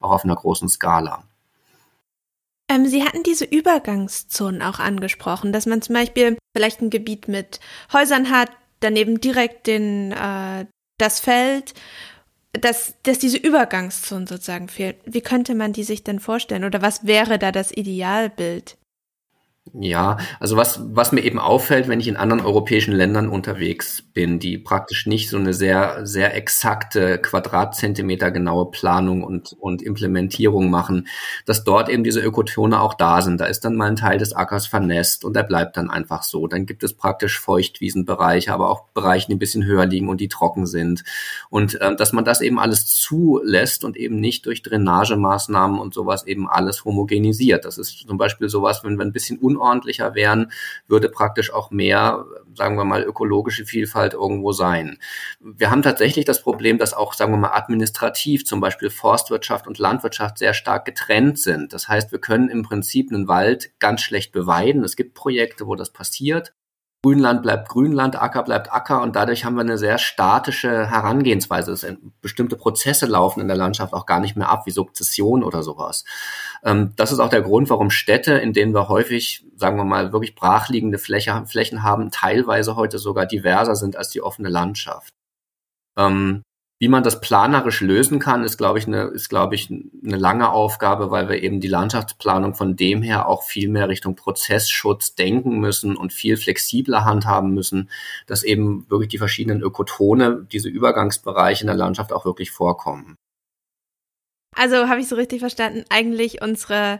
auch auf einer großen Skala. Ähm, Sie hatten diese Übergangszonen auch angesprochen, dass man zum Beispiel vielleicht ein Gebiet mit Häusern hat, daneben direkt den, äh, das Feld dass, dass diese Übergangszone sozusagen fehlt. Wie könnte man die sich denn vorstellen? Oder was wäre da das Idealbild? Ja, also was, was mir eben auffällt, wenn ich in anderen europäischen Ländern unterwegs bin, die praktisch nicht so eine sehr, sehr exakte Quadratzentimeter genaue Planung und, und Implementierung machen, dass dort eben diese Ökotone auch da sind. Da ist dann mal ein Teil des Ackers vernässt und der bleibt dann einfach so. Dann gibt es praktisch Feuchtwiesenbereiche, aber auch Bereiche, die ein bisschen höher liegen und die trocken sind. Und äh, dass man das eben alles zulässt und eben nicht durch Drainagemaßnahmen und sowas eben alles homogenisiert. Das ist zum Beispiel sowas, wenn wir ein bisschen unordentlicher wären, würde praktisch auch mehr, sagen wir mal, ökologische Vielfalt irgendwo sein. Wir haben tatsächlich das Problem, dass auch, sagen wir mal, administrativ zum Beispiel Forstwirtschaft und Landwirtschaft sehr stark getrennt sind. Das heißt, wir können im Prinzip einen Wald ganz schlecht beweiden. Es gibt Projekte, wo das passiert. Grünland bleibt Grünland, Acker bleibt Acker und dadurch haben wir eine sehr statische Herangehensweise. Bestimmte Prozesse laufen in der Landschaft auch gar nicht mehr ab, wie Sukzession oder sowas. Ähm, das ist auch der Grund, warum Städte, in denen wir häufig, sagen wir mal, wirklich brachliegende Fläche, Flächen haben, teilweise heute sogar diverser sind als die offene Landschaft. Ähm, Wie man das planerisch lösen kann, ist, glaube ich, eine, ist, glaube ich, eine lange Aufgabe, weil wir eben die Landschaftsplanung von dem her auch viel mehr Richtung Prozessschutz denken müssen und viel flexibler handhaben müssen, dass eben wirklich die verschiedenen Ökotone, diese Übergangsbereiche in der Landschaft auch wirklich vorkommen. Also habe ich so richtig verstanden, eigentlich unsere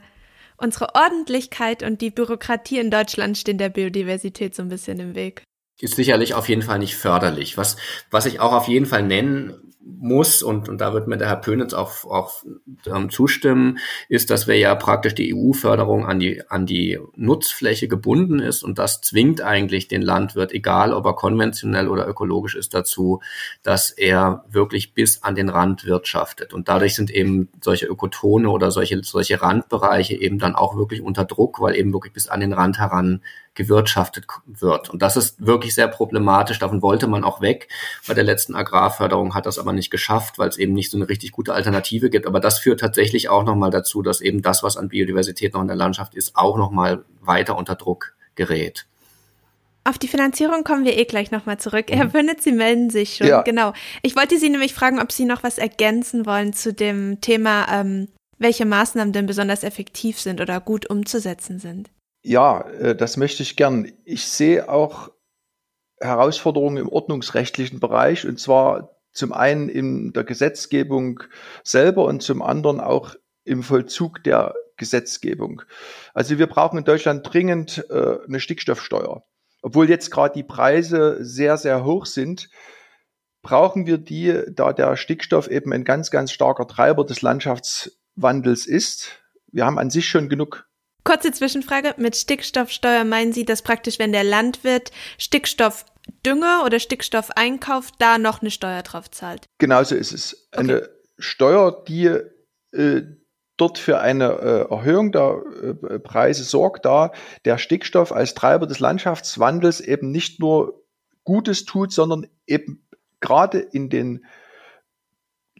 unsere Ordentlichkeit und die Bürokratie in Deutschland stehen der Biodiversität so ein bisschen im Weg. Ist sicherlich auf jeden Fall nicht förderlich. Was, was ich auch auf jeden Fall nennen muss, und, und da wird mir der Herr Pönitz auch, auch ähm, zustimmen, ist, dass wir ja praktisch die EU-Förderung an die, an die Nutzfläche gebunden ist und das zwingt eigentlich den Landwirt, egal ob er konventionell oder ökologisch ist, dazu, dass er wirklich bis an den Rand wirtschaftet. Und dadurch sind eben solche Ökotone oder solche, solche Randbereiche eben dann auch wirklich unter Druck, weil eben wirklich bis an den Rand heran gewirtschaftet wird. Und das ist wirklich sehr problematisch. Davon wollte man auch weg. Bei der letzten Agrarförderung hat das aber nicht geschafft, weil es eben nicht so eine richtig gute Alternative gibt. Aber das führt tatsächlich auch nochmal dazu, dass eben das, was an Biodiversität noch in der Landschaft ist, auch nochmal weiter unter Druck gerät. Auf die Finanzierung kommen wir eh gleich nochmal zurück. Herr Bönnitz, mhm. Sie melden sich schon. Ja. Genau. Ich wollte Sie nämlich fragen, ob Sie noch was ergänzen wollen zu dem Thema, ähm, welche Maßnahmen denn besonders effektiv sind oder gut umzusetzen sind. Ja, äh, das möchte ich gern. Ich sehe auch Herausforderungen im ordnungsrechtlichen Bereich und zwar zum einen in der Gesetzgebung selber und zum anderen auch im Vollzug der Gesetzgebung. Also wir brauchen in Deutschland dringend äh, eine Stickstoffsteuer. Obwohl jetzt gerade die Preise sehr, sehr hoch sind, brauchen wir die, da der Stickstoff eben ein ganz, ganz starker Treiber des Landschaftswandels ist. Wir haben an sich schon genug Kurze Zwischenfrage. Mit Stickstoffsteuer meinen Sie, dass praktisch, wenn der Landwirt Stickstoffdünger oder Stickstoff einkauft, da noch eine Steuer drauf zahlt? Genauso ist es. Okay. Eine Steuer, die äh, dort für eine äh, Erhöhung der äh, Preise sorgt, da der Stickstoff als Treiber des Landschaftswandels eben nicht nur Gutes tut, sondern eben gerade in den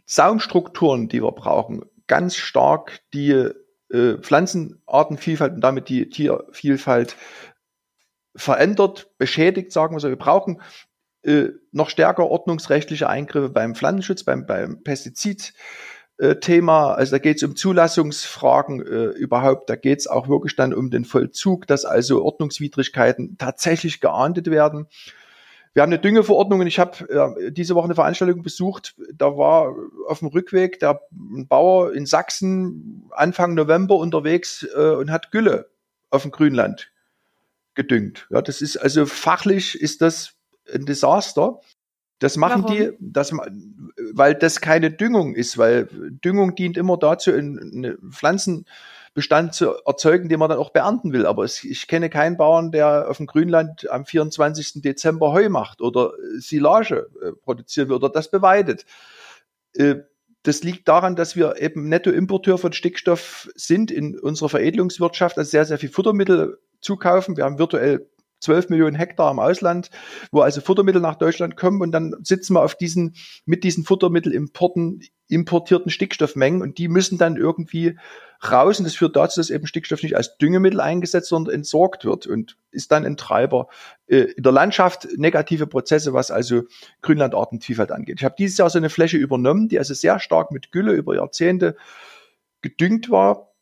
Saumstrukturen, die wir brauchen, ganz stark die äh, Pflanzenartenvielfalt und damit die Tiervielfalt verändert, beschädigt, sagen wir so. Wir brauchen äh, noch stärker ordnungsrechtliche Eingriffe beim Pflanzenschutz, beim, beim Pestizid-Thema. Also da geht es um Zulassungsfragen äh, überhaupt. Da geht es auch wirklich dann um den Vollzug, dass also Ordnungswidrigkeiten tatsächlich geahndet werden. Wir haben eine Düngeverordnung und ich habe äh, diese Woche eine Veranstaltung besucht. Da war auf dem Rückweg der Bauer in Sachsen Anfang November unterwegs äh, und hat Gülle auf dem Grünland gedüngt. Ja, das ist also fachlich ist das ein Desaster. Das machen Warum? die, das, weil das keine Düngung ist, weil Düngung dient immer dazu, eine Pflanzen Bestand zu erzeugen, den man dann auch beernten will. Aber es, ich kenne keinen Bauern, der auf dem Grünland am 24. Dezember Heu macht oder Silage äh, produzieren will oder das beweidet. Äh, das liegt daran, dass wir eben Nettoimporteur von Stickstoff sind in unserer Veredelungswirtschaft, also sehr, sehr viel Futtermittel zukaufen. Wir haben virtuell 12 Millionen Hektar im Ausland, wo also Futtermittel nach Deutschland kommen und dann sitzen wir auf diesen, mit diesen Futtermittelimporten importierten Stickstoffmengen und die müssen dann irgendwie raus und das führt dazu, dass eben Stickstoff nicht als Düngemittel eingesetzt, sondern entsorgt wird und ist dann ein Treiber äh, in der Landschaft negative Prozesse, was also Grünlandartenvielfalt angeht. Ich habe dieses Jahr so eine Fläche übernommen, die also sehr stark mit Gülle über Jahrzehnte gedüngt war.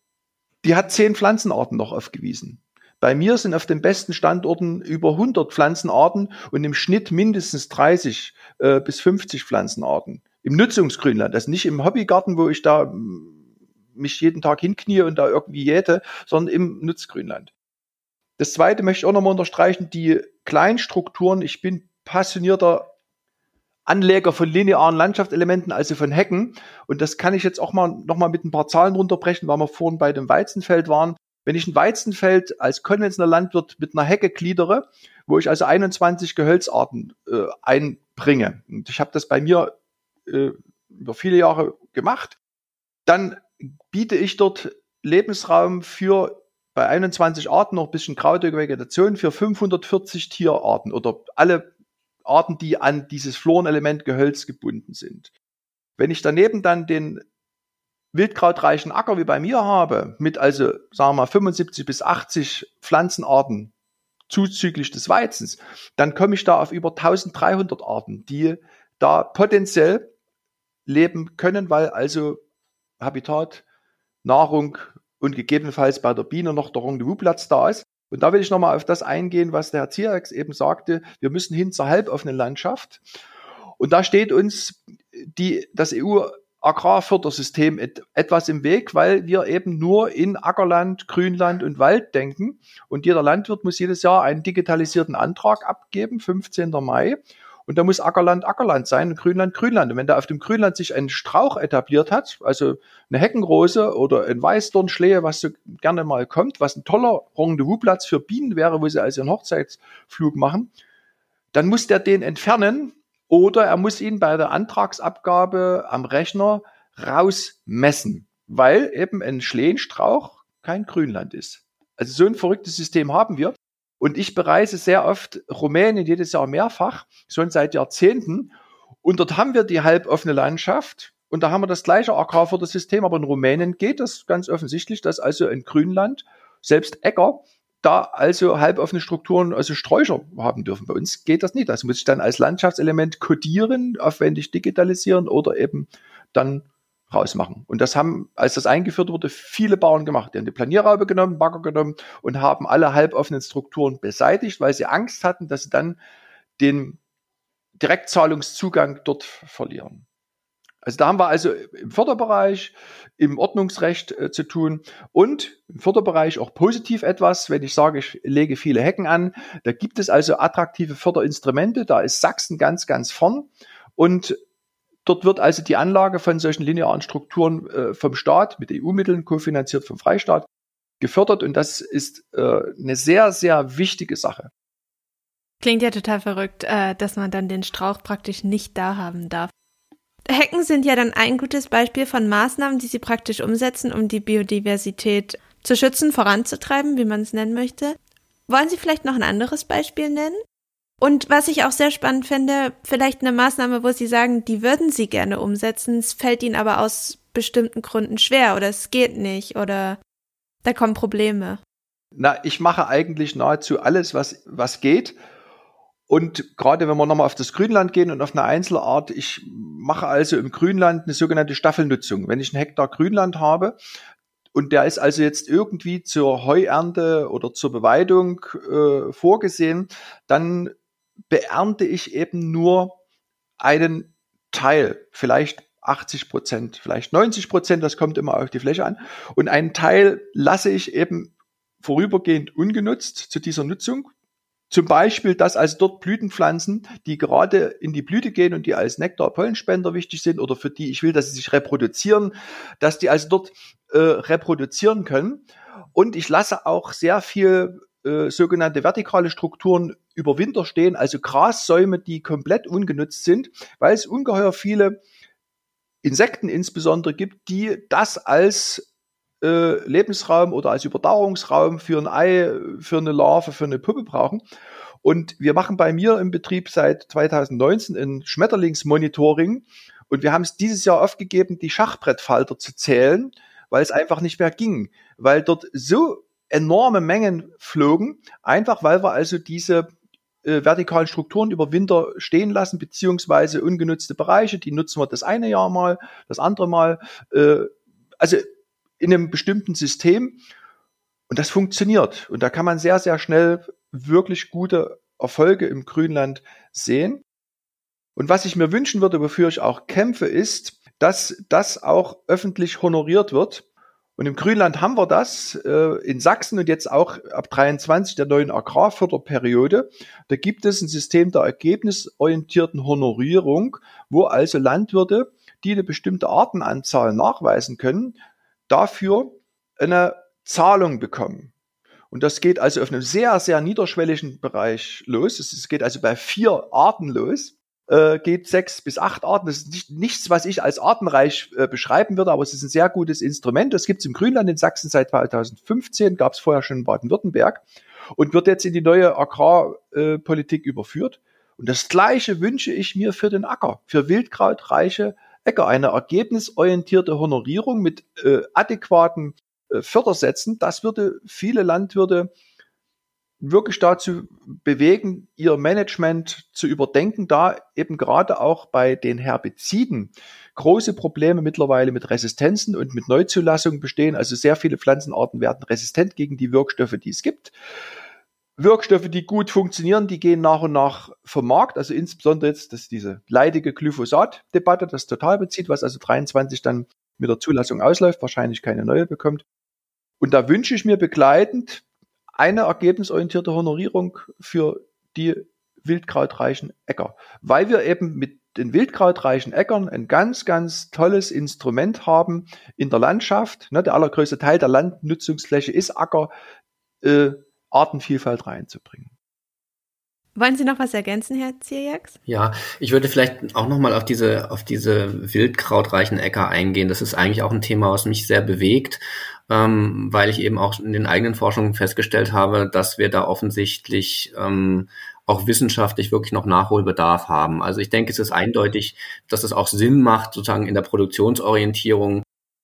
Die hat zehn Pflanzenarten noch aufgewiesen. Bei mir sind auf den besten Standorten über 100 Pflanzenarten und im Schnitt mindestens 30 äh, bis 50 Pflanzenarten. Im Nutzungsgrünland, also nicht im Hobbygarten, wo ich da mich jeden Tag hinknie und da irgendwie jäte, sondern im Nutzgrünland. Das zweite möchte ich auch nochmal unterstreichen, die Kleinstrukturen. Ich bin passionierter Anleger von linearen Landschaftselementen, also von Hecken. Und das kann ich jetzt auch mal nochmal mit ein paar Zahlen runterbrechen, weil wir vorhin bei dem Weizenfeld waren. Wenn ich ein Weizenfeld als konventioneller Landwirt mit einer Hecke gliedere, wo ich also 21 Gehölzarten äh, einbringe, und ich habe das bei mir äh, über viele Jahre gemacht, dann biete ich dort Lebensraum für bei 21 Arten noch ein bisschen krautige Vegetation für 540 Tierarten oder alle Arten, die an dieses Florenelement Gehölz gebunden sind. Wenn ich daneben dann den wildkrautreichen Acker wie bei mir habe, mit also, sagen wir mal, 75 bis 80 Pflanzenarten zuzüglich des Weizens, dann komme ich da auf über 1300 Arten, die da potenziell leben können, weil also Habitat, Nahrung und gegebenenfalls bei der Biene noch der Rendezvousplatz da ist. Und da will ich nochmal auf das eingehen, was der Herr Zierax eben sagte. Wir müssen hin zur halboffenen Landschaft. Und da steht uns die, das EU Agrarfördersystem et, etwas im Weg, weil wir eben nur in Ackerland, Grünland und Wald denken. Und jeder Landwirt muss jedes Jahr einen digitalisierten Antrag abgeben, 15. Mai. Und da muss Ackerland Ackerland sein und Grünland Grünland. Und wenn da auf dem Grünland sich ein Strauch etabliert hat, also eine Heckenrose oder ein Weißdornschlehe, was so gerne mal kommt, was ein toller Rendezvousplatz für Bienen wäre, wo sie also einen Hochzeitsflug machen, dann muss der den entfernen oder er muss ihn bei der Antragsabgabe am Rechner rausmessen, weil eben ein Schlehenstrauch kein Grünland ist. Also so ein verrücktes System haben wir. Und ich bereise sehr oft Rumänien, jedes Jahr mehrfach, schon seit Jahrzehnten. Und dort haben wir die halboffene Landschaft. Und da haben wir das gleiche Agrarfördersystem, aber in Rumänien geht das ganz offensichtlich, dass also in Grünland selbst Äcker da also halboffene Strukturen, also Sträucher haben dürfen. Bei uns geht das nicht. Das muss ich dann als Landschaftselement kodieren, aufwendig digitalisieren oder eben dann rausmachen. Und das haben, als das eingeführt wurde, viele Bauern gemacht. Die haben die Planierraube genommen, Bagger genommen und haben alle halboffenen Strukturen beseitigt, weil sie Angst hatten, dass sie dann den Direktzahlungszugang dort verlieren. Also da haben wir also im Förderbereich, im Ordnungsrecht äh, zu tun und im Förderbereich auch positiv etwas, wenn ich sage, ich lege viele Hecken an. Da gibt es also attraktive Förderinstrumente. Da ist Sachsen ganz, ganz vorn. Und Dort wird also die Anlage von solchen linearen Strukturen äh, vom Staat mit EU-Mitteln kofinanziert vom Freistaat gefördert und das ist äh, eine sehr, sehr wichtige Sache. Klingt ja total verrückt, äh, dass man dann den Strauch praktisch nicht da haben darf. Hecken sind ja dann ein gutes Beispiel von Maßnahmen, die Sie praktisch umsetzen, um die Biodiversität zu schützen, voranzutreiben, wie man es nennen möchte. Wollen Sie vielleicht noch ein anderes Beispiel nennen? Und was ich auch sehr spannend finde, vielleicht eine Maßnahme, wo Sie sagen, die würden Sie gerne umsetzen, es fällt Ihnen aber aus bestimmten Gründen schwer oder es geht nicht oder da kommen Probleme. Na, ich mache eigentlich nahezu alles, was, was geht. Und gerade wenn wir nochmal auf das Grünland gehen und auf eine Einzelart, ich mache also im Grünland eine sogenannte Staffelnutzung. Wenn ich einen Hektar Grünland habe, und der ist also jetzt irgendwie zur Heuernte oder zur Beweidung äh, vorgesehen, dann beernte ich eben nur einen Teil, vielleicht 80 Prozent, vielleicht 90 Prozent, das kommt immer auf die Fläche an. Und einen Teil lasse ich eben vorübergehend ungenutzt zu dieser Nutzung. Zum Beispiel, dass also dort Blütenpflanzen, die gerade in die Blüte gehen und die als Nektar, Pollenspender wichtig sind oder für die ich will, dass sie sich reproduzieren, dass die also dort äh, reproduzieren können. Und ich lasse auch sehr viel äh, sogenannte vertikale Strukturen über Winter stehen, also Grassäume, die komplett ungenutzt sind, weil es ungeheuer viele Insekten insbesondere gibt, die das als äh, Lebensraum oder als Überdauerungsraum für ein Ei, für eine Larve, für eine Puppe brauchen. Und wir machen bei mir im Betrieb seit 2019 ein Schmetterlingsmonitoring. Und wir haben es dieses Jahr aufgegeben, die Schachbrettfalter zu zählen, weil es einfach nicht mehr ging, weil dort so enorme Mengen flogen, einfach weil wir also diese äh, vertikalen Strukturen über Winter stehen lassen, beziehungsweise ungenutzte Bereiche, die nutzen wir das eine Jahr mal, das andere Mal, äh, also in einem bestimmten System. Und das funktioniert. Und da kann man sehr, sehr schnell wirklich gute Erfolge im Grünland sehen. Und was ich mir wünschen würde, wofür ich auch kämpfe, ist, dass das auch öffentlich honoriert wird und im Grünland haben wir das, äh, in Sachsen und jetzt auch ab 23 der neuen Agrarförderperiode. Da gibt es ein System der ergebnisorientierten Honorierung, wo also Landwirte, die eine bestimmte Artenanzahl nachweisen können, dafür eine Zahlung bekommen. Und das geht also auf einem sehr, sehr niederschwelligen Bereich los. Es geht also bei vier Arten los äh, geht sechs bis acht Arten. Das ist nicht, nichts, was ich als artenreich äh, beschreiben würde, aber es ist ein sehr gutes Instrument. Das gibt es im Grünland in Sachsen seit 2015, gab es vorher schon in Baden-Württemberg und wird jetzt in die neue Agrarpolitik äh, überführt. Und das Gleiche wünsche ich mir für den Acker, für wildkrautreiche Äcker. Eine ergebnisorientierte Honorierung mit äh, adäquaten äh, Fördersätzen, das würde viele Landwirte wirklich dazu bewegen, ihr Management zu überdenken, da eben gerade auch bei den Herbiziden große Probleme mittlerweile mit Resistenzen und mit Neuzulassungen bestehen. Also sehr viele Pflanzenarten werden resistent gegen die Wirkstoffe, die es gibt. Wirkstoffe, die gut funktionieren, die gehen nach und nach vom Markt. Also insbesondere jetzt, dass diese leidige Glyphosat-Debatte das total bezieht, was also 23 dann mit der Zulassung ausläuft, wahrscheinlich keine neue bekommt. Und da wünsche ich mir begleitend eine ergebnisorientierte Honorierung für die wildkrautreichen Äcker, weil wir eben mit den wildkrautreichen Äckern ein ganz, ganz tolles Instrument haben in der Landschaft. Ne, der allergrößte Teil der Landnutzungsfläche ist Acker, äh, Artenvielfalt reinzubringen. Wollen Sie noch was ergänzen, Herr Zierjaks? Ja, ich würde vielleicht auch nochmal auf diese, auf diese wildkrautreichen Äcker eingehen. Das ist eigentlich auch ein Thema, was mich sehr bewegt, ähm, weil ich eben auch in den eigenen Forschungen festgestellt habe, dass wir da offensichtlich ähm, auch wissenschaftlich wirklich noch Nachholbedarf haben. Also ich denke, es ist eindeutig, dass es auch Sinn macht, sozusagen in der Produktionsorientierung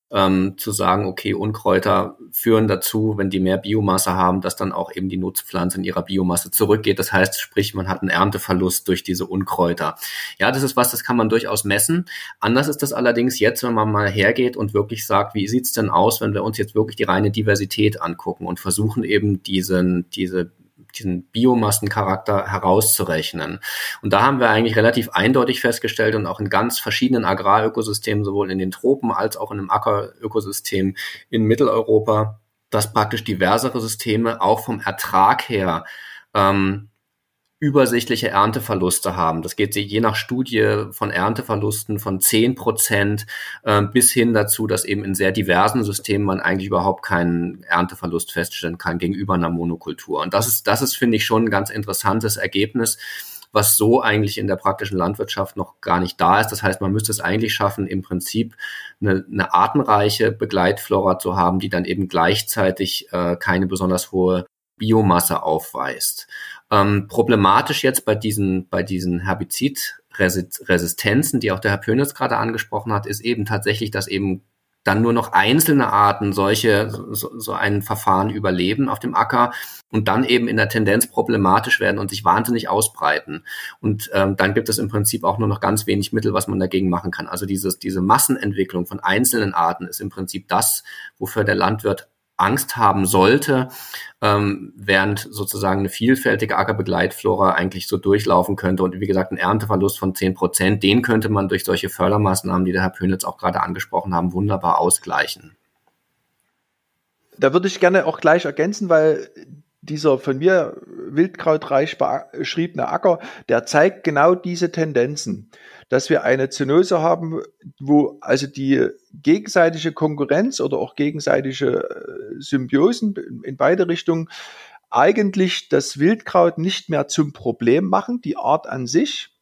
ähm, zu sagen, okay, Unkräuter führen dazu, wenn die mehr Biomasse haben, dass dann auch eben die Nutzpflanze in ihrer Biomasse zurückgeht. Das heißt, sprich, man hat einen Ernteverlust durch diese Unkräuter. Ja, das ist was, das kann man durchaus messen. Anders ist das allerdings jetzt, wenn man mal hergeht und wirklich sagt, wie sieht's denn aus, wenn wir uns jetzt wirklich die reine Diversität angucken und versuchen eben diesen, diese diesen Biomassencharakter herauszurechnen. Und da haben wir eigentlich relativ eindeutig festgestellt und auch in ganz verschiedenen Agrarökosystemen, sowohl in den Tropen als auch in einem Ackerökosystem in Mitteleuropa, dass praktisch diversere Systeme auch vom Ertrag her ähm, übersichtliche Ernteverluste haben. Das geht je nach Studie von Ernteverlusten von zehn Prozent äh, bis hin dazu, dass eben in sehr diversen Systemen man eigentlich überhaupt keinen Ernteverlust feststellen kann gegenüber einer Monokultur. Und das ist, das ist, finde ich, schon ein ganz interessantes Ergebnis, was so eigentlich in der praktischen Landwirtschaft noch gar nicht da ist. Das heißt, man müsste es eigentlich schaffen, im Prinzip eine, eine artenreiche Begleitflora zu haben, die dann eben gleichzeitig äh, keine besonders hohe Biomasse aufweist. Ähm, problematisch jetzt bei diesen, bei diesen Herbizidresistenzen, die auch der Herr Pönitz gerade angesprochen hat, ist eben tatsächlich, dass eben dann nur noch einzelne Arten solche, so, so ein Verfahren überleben auf dem Acker und dann eben in der Tendenz problematisch werden und sich wahnsinnig ausbreiten. Und ähm, dann gibt es im Prinzip auch nur noch ganz wenig Mittel, was man dagegen machen kann. Also dieses, diese Massenentwicklung von einzelnen Arten ist im Prinzip das, wofür der Landwirt Angst haben sollte, ähm, während sozusagen eine vielfältige Ackerbegleitflora eigentlich so durchlaufen könnte. Und wie gesagt, ein Ernteverlust von zehn Prozent, den könnte man durch solche Fördermaßnahmen, die der Herr Pönitz auch gerade angesprochen haben, wunderbar ausgleichen. Da würde ich gerne auch gleich ergänzen, weil dieser von mir wildkrautreich beschriebene Acker, der zeigt genau diese Tendenzen dass wir eine Zoonose haben, wo also die gegenseitige Konkurrenz oder auch gegenseitige äh, Symbiosen in beide Richtungen eigentlich das Wildkraut nicht mehr zum Problem machen, die Art an sich,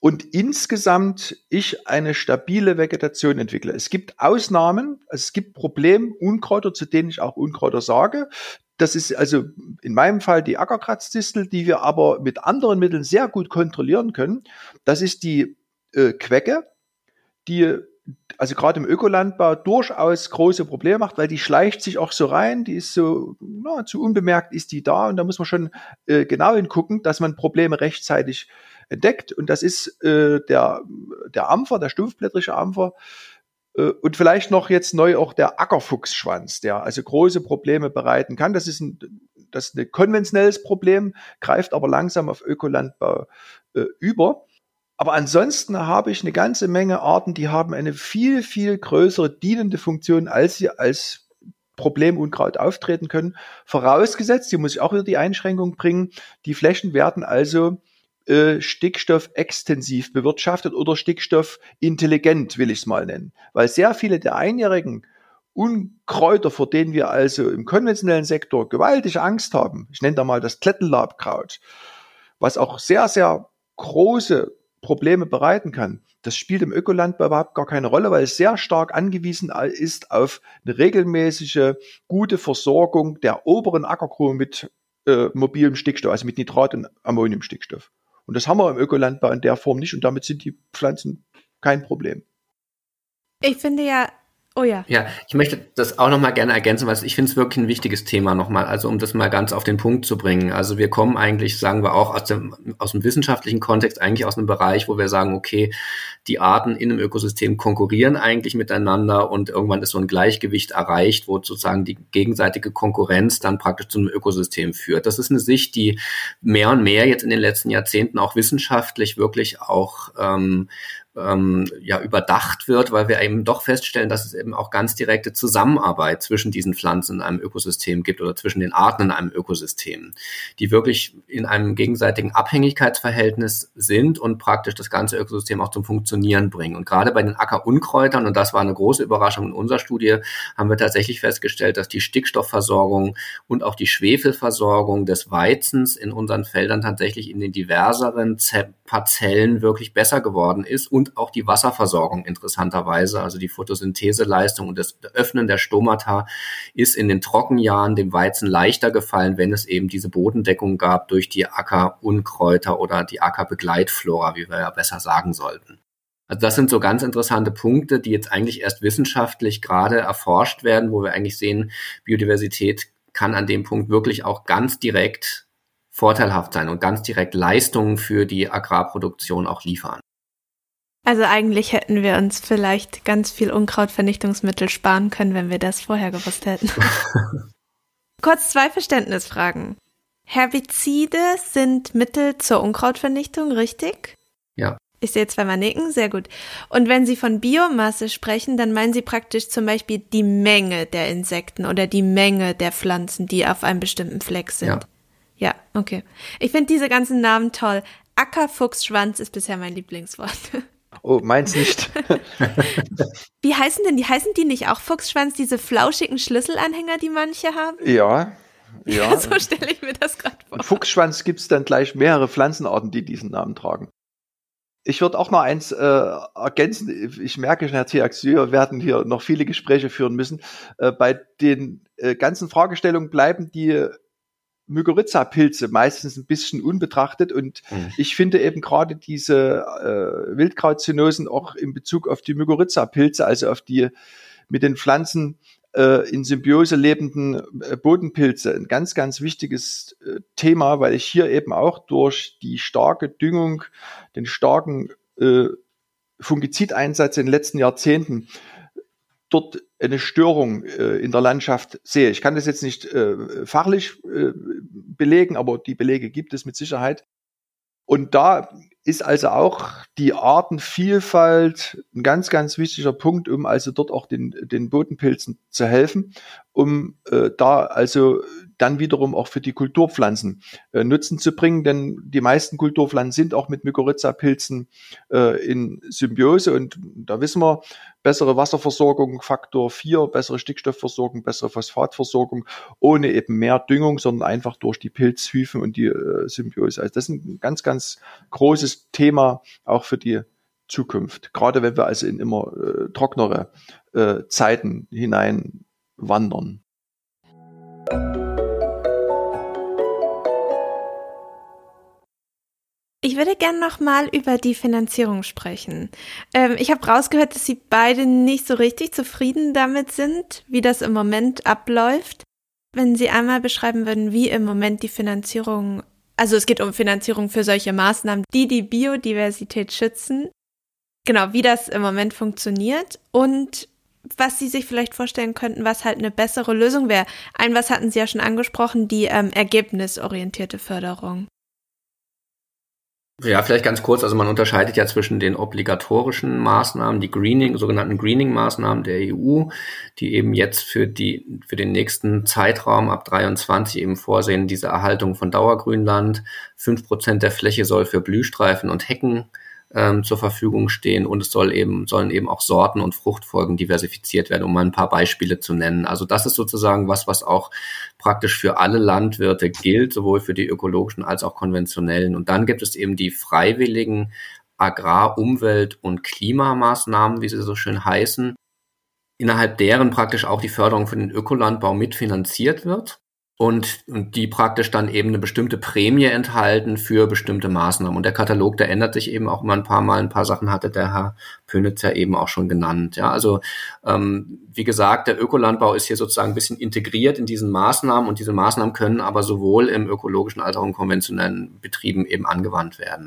und insgesamt ich eine stabile Vegetation entwickle. Es gibt Ausnahmen, also es gibt Problemunkräuter, zu denen ich auch Unkräuter sage. Das ist also in meinem Fall die Ackerkratzdistel, die wir aber mit anderen Mitteln sehr gut kontrollieren können. Das ist die äh, Quecke, die also gerade im Ökolandbau durchaus große Probleme macht, weil die schleicht sich auch so rein, die ist so na, zu unbemerkt ist die da und da muss man schon äh, genau hingucken, dass man Probleme rechtzeitig entdeckt und das ist äh, der, der Ampfer, der stumpfblättrige Ampfer, und vielleicht noch jetzt neu auch der Ackerfuchsschwanz, der also große Probleme bereiten kann. Das ist ein, das ist ein konventionelles Problem, greift aber langsam auf Ökolandbau äh, über. Aber ansonsten habe ich eine ganze Menge Arten, die haben eine viel, viel größere dienende Funktion, als sie als Problemunkraut auftreten können. Vorausgesetzt, hier muss ich auch wieder die Einschränkung bringen, die Flächen werden also äh, Stickstoff extensiv bewirtschaftet oder Stickstoff intelligent, will ich es mal nennen. Weil sehr viele der einjährigen Unkräuter, vor denen wir also im konventionellen Sektor gewaltige Angst haben, ich nenne da mal das Klettenlabkraut, was auch sehr, sehr große Probleme bereiten kann. Das spielt im Ökolandbau überhaupt gar keine Rolle, weil es sehr stark angewiesen ist auf eine regelmäßige, gute Versorgung der oberen Ackerkrone mit äh, mobilem Stickstoff, also mit Nitrat und Ammoniumstickstoff. Und das haben wir im Ökolandbau in der Form nicht und damit sind die Pflanzen kein Problem. Ich finde ja Oh ja. Ja, ich möchte das auch nochmal gerne ergänzen, weil ich finde es wirklich ein wichtiges Thema nochmal, also um das mal ganz auf den Punkt zu bringen. Also wir kommen eigentlich, sagen wir auch aus dem, aus dem wissenschaftlichen Kontext, eigentlich aus einem Bereich, wo wir sagen, okay, die Arten in einem Ökosystem konkurrieren eigentlich miteinander und irgendwann ist so ein Gleichgewicht erreicht, wo sozusagen die gegenseitige Konkurrenz dann praktisch zu einem Ökosystem führt. Das ist eine Sicht, die mehr und mehr jetzt in den letzten Jahrzehnten auch wissenschaftlich wirklich auch ähm, ähm, ja überdacht wird, weil wir eben doch feststellen, dass es eben auch ganz direkte Zusammenarbeit zwischen diesen Pflanzen in einem Ökosystem gibt oder zwischen den Arten in einem Ökosystem, die wirklich in einem gegenseitigen Abhängigkeitsverhältnis sind und praktisch das ganze Ökosystem auch zum Funktionieren bringen. Und gerade bei den Ackerunkräutern, und das war eine große Überraschung in unserer Studie, haben wir tatsächlich festgestellt, dass die Stickstoffversorgung und auch die Schwefelversorgung des Weizens in unseren Feldern tatsächlich in den diverseren Parzellen wirklich besser geworden ist und auch die Wasserversorgung interessanterweise, also die Photosyntheseleistung und das Öffnen der Stomata ist in den Trockenjahren dem Weizen leichter gefallen, wenn es eben diese Bodendeckung gab durch die Ackerunkräuter oder die Ackerbegleitflora, wie wir ja besser sagen sollten. Also das sind so ganz interessante Punkte, die jetzt eigentlich erst wissenschaftlich gerade erforscht werden, wo wir eigentlich sehen, Biodiversität kann an dem Punkt wirklich auch ganz direkt vorteilhaft sein und ganz direkt Leistungen für die Agrarproduktion auch liefern. Also eigentlich hätten wir uns vielleicht ganz viel Unkrautvernichtungsmittel sparen können, wenn wir das vorher gewusst hätten. Kurz zwei Verständnisfragen. Herbizide sind Mittel zur Unkrautvernichtung, richtig? Ja. Ich sehe zweimal nicken, sehr gut. Und wenn Sie von Biomasse sprechen, dann meinen Sie praktisch zum Beispiel die Menge der Insekten oder die Menge der Pflanzen, die auf einem bestimmten Fleck sind. Ja. Ja, okay. Ich finde diese ganzen Namen toll. Ackerfuchsschwanz ist bisher mein Lieblingswort. Oh, meins nicht. Wie heißen denn die? Heißen die nicht auch Fuchsschwanz, diese flauschigen Schlüsselanhänger, die manche haben? Ja. Ja, so stelle ich mir das gerade vor. Fuchsschwanz gibt es dann gleich mehrere Pflanzenarten, die diesen Namen tragen. Ich würde auch noch eins äh, ergänzen. Ich merke schon, Herr Thiax, wir werden hier noch viele Gespräche führen müssen. Äh, bei den äh, ganzen Fragestellungen bleiben die Mykorrhiza-Pilze meistens ein bisschen unbetrachtet und mhm. ich finde eben gerade diese äh, Wildkrautzenosen auch in Bezug auf die Mykorrhiza-Pilze, also auf die mit den Pflanzen äh, in Symbiose lebenden äh, Bodenpilze, ein ganz, ganz wichtiges äh, Thema, weil ich hier eben auch durch die starke Düngung, den starken äh, Fungizideinsatz in den letzten Jahrzehnten dort eine Störung äh, in der Landschaft sehe. Ich kann das jetzt nicht äh, fachlich äh, belegen, aber die Belege gibt es mit Sicherheit. Und da ist also auch die Artenvielfalt ein ganz, ganz wichtiger Punkt, um also dort auch den, den Bodenpilzen zu helfen, um äh, da also dann wiederum auch für die Kulturpflanzen äh, Nutzen zu bringen, denn die meisten Kulturpflanzen sind auch mit Mykorrhiza-Pilzen äh, in Symbiose und da wissen wir, bessere Wasserversorgung, Faktor 4, bessere Stickstoffversorgung, bessere Phosphatversorgung, ohne eben mehr Düngung, sondern einfach durch die Pilzhyphen und die äh, Symbiose. Also das ist ein ganz, ganz großes Thema auch für die Zukunft. Gerade wenn wir also in immer äh, trocknere äh, Zeiten hinein wandern. Ich würde gerne noch mal über die Finanzierung sprechen. Ähm, ich habe rausgehört, dass Sie beide nicht so richtig zufrieden damit sind, wie das im Moment abläuft. Wenn Sie einmal beschreiben würden, wie im Moment die Finanzierung, also es geht um Finanzierung für solche Maßnahmen, die die Biodiversität schützen. Genau, wie das im Moment funktioniert und was Sie sich vielleicht vorstellen könnten, was halt eine bessere Lösung wäre. Ein, was hatten Sie ja schon angesprochen, die ähm, ergebnisorientierte Förderung. Ja, vielleicht ganz kurz. Also man unterscheidet ja zwischen den obligatorischen Maßnahmen, die Greening, sogenannten Greening-Maßnahmen der EU, die eben jetzt für die, für den nächsten Zeitraum ab 23 eben vorsehen, diese Erhaltung von Dauergrünland. Fünf Prozent der Fläche soll für Blühstreifen und Hecken ähm, zur Verfügung stehen und es soll eben, sollen eben auch Sorten und Fruchtfolgen diversifiziert werden, um mal ein paar Beispiele zu nennen. Also das ist sozusagen was, was auch praktisch für alle Landwirte gilt, sowohl für die ökologischen als auch konventionellen. Und dann gibt es eben die freiwilligen Agrar-, Umwelt- und Klimamaßnahmen, wie sie so schön heißen, innerhalb deren praktisch auch die Förderung für den Ökolandbau mitfinanziert wird. Und, und die praktisch dann eben eine bestimmte Prämie enthalten für bestimmte Maßnahmen. Und der Katalog, der ändert sich eben auch immer ein paar Mal. Ein paar Sachen hatte der Herr Pönitz ja eben auch schon genannt. Ja, also ähm, wie gesagt, der Ökolandbau ist hier sozusagen ein bisschen integriert in diesen Maßnahmen und diese Maßnahmen können aber sowohl im ökologischen als auch in konventionellen Betrieben eben angewandt werden.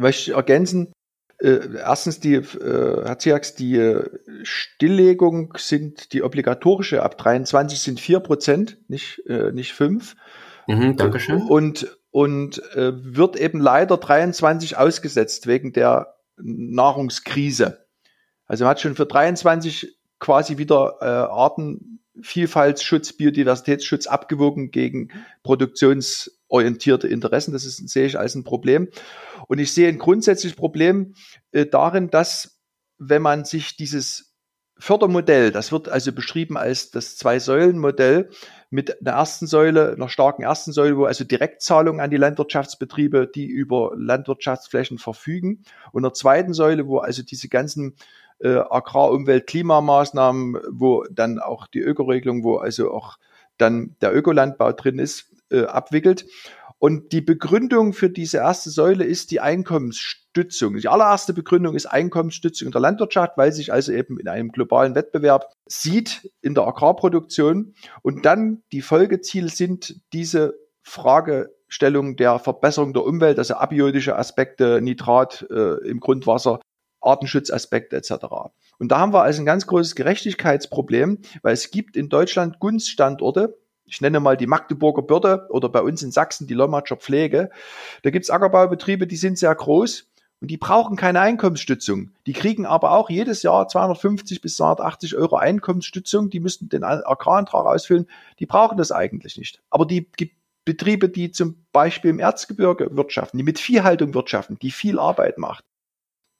Möchte ich ergänzen, äh, erstens die, äh, Herr Ziax, die äh, Stilllegung sind die obligatorische, ab 23 sind 4 Prozent, nicht, äh, nicht 5. Mhm, Dankeschön. Und, und äh, wird eben leider 23 ausgesetzt wegen der Nahrungskrise. Also man hat schon für 23 quasi wieder äh, Artenvielfaltsschutz, Biodiversitätsschutz abgewogen gegen produktionsorientierte Interessen. Das ist, sehe ich als ein Problem. Und ich sehe ein grundsätzliches Problem äh, darin, dass wenn man sich dieses Fördermodell, das wird also beschrieben als das Zwei-Säulen-Modell mit einer ersten Säule, einer starken ersten Säule, wo also Direktzahlungen an die Landwirtschaftsbetriebe, die über Landwirtschaftsflächen verfügen, und einer zweiten Säule, wo also diese ganzen äh, Agrar-, Umwelt-, Klimamaßnahmen, wo dann auch die Ökoregelung, wo also auch dann der Ökolandbau drin ist, äh, abwickelt. Und die Begründung für diese erste Säule ist die Einkommensstützung. Die allererste Begründung ist Einkommensstützung in der Landwirtschaft, weil sich also eben in einem globalen Wettbewerb sieht in der Agrarproduktion. Und dann die Folgeziele sind diese Fragestellung der Verbesserung der Umwelt, also abiotische Aspekte, Nitrat äh, im Grundwasser, Artenschutzaspekte etc. Und da haben wir also ein ganz großes Gerechtigkeitsproblem, weil es gibt in Deutschland Gunststandorte, ich nenne mal die Magdeburger Börde oder bei uns in Sachsen die Lommatscher Pflege. Da gibt's Ackerbaubetriebe, die sind sehr groß und die brauchen keine Einkommensstützung. Die kriegen aber auch jedes Jahr 250 bis 280 Euro Einkommensstützung. Die müssten den Agrarantrag ausfüllen. Die brauchen das eigentlich nicht. Aber die, die Betriebe, die zum Beispiel im Erzgebirge wirtschaften, die mit Viehhaltung wirtschaften, die viel Arbeit macht,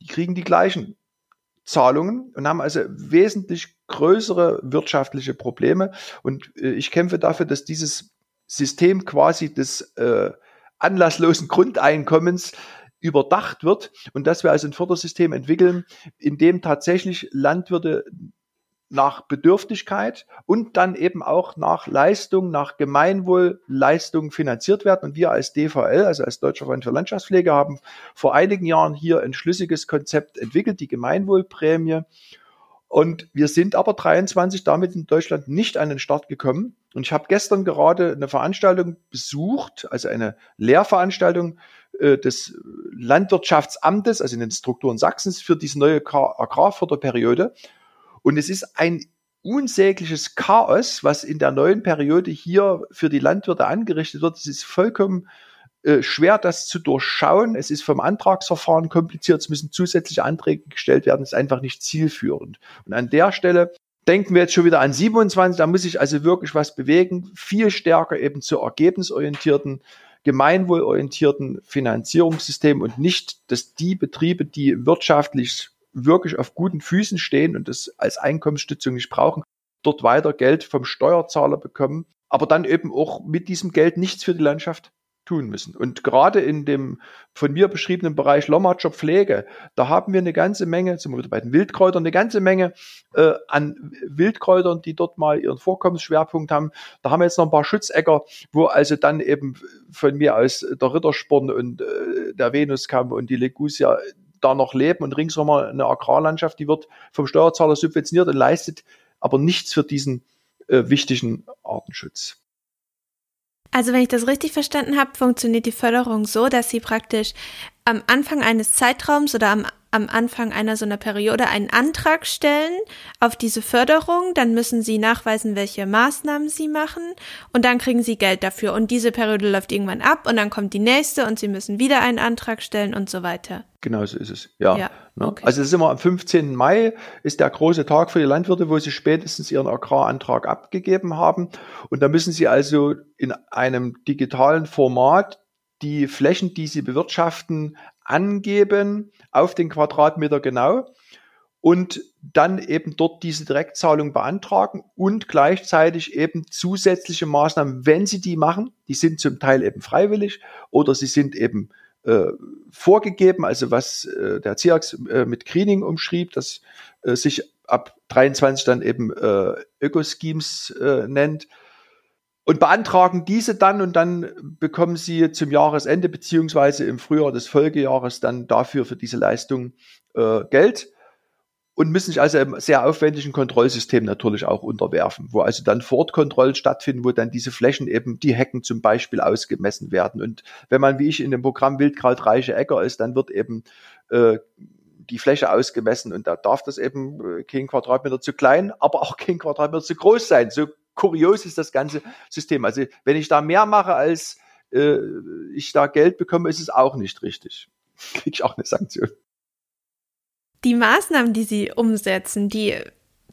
die kriegen die gleichen Zahlungen und haben also wesentlich größere wirtschaftliche Probleme. Und äh, ich kämpfe dafür, dass dieses System quasi des äh, anlasslosen Grundeinkommens überdacht wird und dass wir also ein Fördersystem entwickeln, in dem tatsächlich Landwirte nach Bedürftigkeit und dann eben auch nach Leistung, nach Gemeinwohlleistung finanziert werden. Und wir als DVL, also als Deutscher Verband für Landschaftspflege, haben vor einigen Jahren hier ein schlüssiges Konzept entwickelt, die Gemeinwohlprämie. Und wir sind aber 23 damit in Deutschland nicht an den Start gekommen. Und ich habe gestern gerade eine Veranstaltung besucht, also eine Lehrveranstaltung äh, des Landwirtschaftsamtes, also in den Strukturen Sachsens für diese neue Agrarförderperiode. Und es ist ein unsägliches Chaos, was in der neuen Periode hier für die Landwirte angerichtet wird. Es ist vollkommen äh, schwer, das zu durchschauen. Es ist vom Antragsverfahren kompliziert. Es müssen zusätzliche Anträge gestellt werden. Es ist einfach nicht zielführend. Und an der Stelle denken wir jetzt schon wieder an 27. Da muss sich also wirklich was bewegen. Viel stärker eben zu ergebnisorientierten gemeinwohlorientierten Finanzierungssystem und nicht, dass die Betriebe, die wirtschaftlich wirklich auf guten Füßen stehen und das als Einkommensstützung nicht brauchen, dort weiter Geld vom Steuerzahler bekommen, aber dann eben auch mit diesem Geld nichts für die Landschaft tun müssen. Und gerade in dem von mir beschriebenen Bereich Lommatscher Pflege, da haben wir eine ganze Menge, zum Beispiel bei den Wildkräutern, eine ganze Menge äh, an Wildkräutern, die dort mal ihren Vorkommensschwerpunkt haben. Da haben wir jetzt noch ein paar Schutzäcker, wo also dann eben von mir aus der Rittersporn und äh, der Venuskamm und die Legusia da noch leben und ringsherum eine Agrarlandschaft, die wird vom Steuerzahler subventioniert und leistet aber nichts für diesen äh, wichtigen Artenschutz. Also wenn ich das richtig verstanden habe, funktioniert die Förderung so, dass sie praktisch am Anfang eines Zeitraums oder am am Anfang einer so einer Periode einen Antrag stellen auf diese Förderung, dann müssen sie nachweisen, welche Maßnahmen sie machen und dann kriegen sie Geld dafür und diese Periode läuft irgendwann ab und dann kommt die nächste und sie müssen wieder einen Antrag stellen und so weiter. Genau so ist es. Ja. ja ne? okay. Also es ist immer am 15. Mai ist der große Tag für die Landwirte, wo sie spätestens ihren Agrarantrag abgegeben haben und da müssen sie also in einem digitalen Format die Flächen, die sie bewirtschaften, angeben auf den Quadratmeter genau und dann eben dort diese Direktzahlung beantragen und gleichzeitig eben zusätzliche Maßnahmen, wenn sie die machen, die sind zum Teil eben freiwillig oder sie sind eben äh, vorgegeben, also was äh, der CIAX äh, mit Greening umschrieb, das äh, sich ab 23 dann eben äh, Ökoschemes äh, nennt, und beantragen diese dann und dann bekommen sie zum Jahresende beziehungsweise im Frühjahr des Folgejahres dann dafür für diese Leistung äh, Geld und müssen sich also einem sehr aufwendigen Kontrollsystem natürlich auch unterwerfen, wo also dann Fortkontrollen stattfinden, wo dann diese Flächen eben, die Hecken zum Beispiel ausgemessen werden. Und wenn man wie ich in dem Programm Wildkrautreiche Äcker ist, dann wird eben äh, die Fläche ausgemessen und da darf das eben äh, kein Quadratmeter zu klein, aber auch kein Quadratmeter zu groß sein. So kurios ist das ganze System. Also wenn ich da mehr mache, als äh, ich da Geld bekomme, ist es auch nicht richtig. Kriege ich auch eine Sanktion. Die Maßnahmen, die Sie umsetzen, die,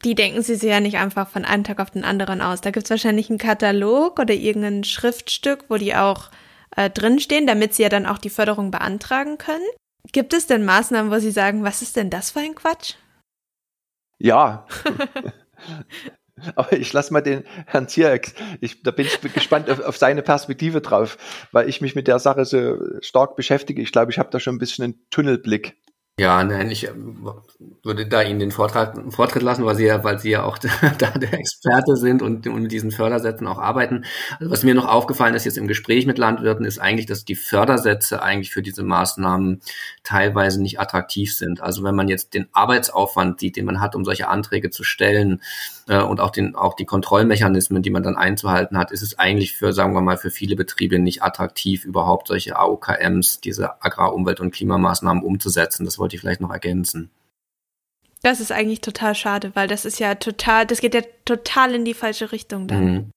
die denken Sie sich ja nicht einfach von einem Tag auf den anderen aus. Da gibt es wahrscheinlich einen Katalog oder irgendein Schriftstück, wo die auch äh, drinstehen, damit Sie ja dann auch die Förderung beantragen können. Gibt es denn Maßnahmen, wo Sie sagen, was ist denn das für ein Quatsch? Ja. Aber ich lasse mal den Herrn Zierex, ich, da bin ich gespannt auf, auf, seine Perspektive drauf, weil ich mich mit der Sache so stark beschäftige. Ich glaube, ich habe da schon ein bisschen einen Tunnelblick. Ja, nein, ich ähm, würde da Ihnen den Vortrag, Vortritt lassen, weil Sie ja, weil Sie ja auch da der Experte sind und, und mit diesen Fördersätzen auch arbeiten. Also was mir noch aufgefallen ist jetzt im Gespräch mit Landwirten, ist eigentlich, dass die Fördersätze eigentlich für diese Maßnahmen teilweise nicht attraktiv sind. Also wenn man jetzt den Arbeitsaufwand sieht, den man hat, um solche Anträge zu stellen, äh, und auch den, auch die Kontrollmechanismen, die man dann einzuhalten hat, ist es eigentlich für, sagen wir mal, für viele Betriebe nicht attraktiv, überhaupt solche AOKMs, diese Agrar-, und Klimamaßnahmen umzusetzen. Das wollte ich vielleicht noch ergänzen. Das ist eigentlich total schade, weil das ist ja total, das geht ja total in die falsche Richtung dann. Mhm.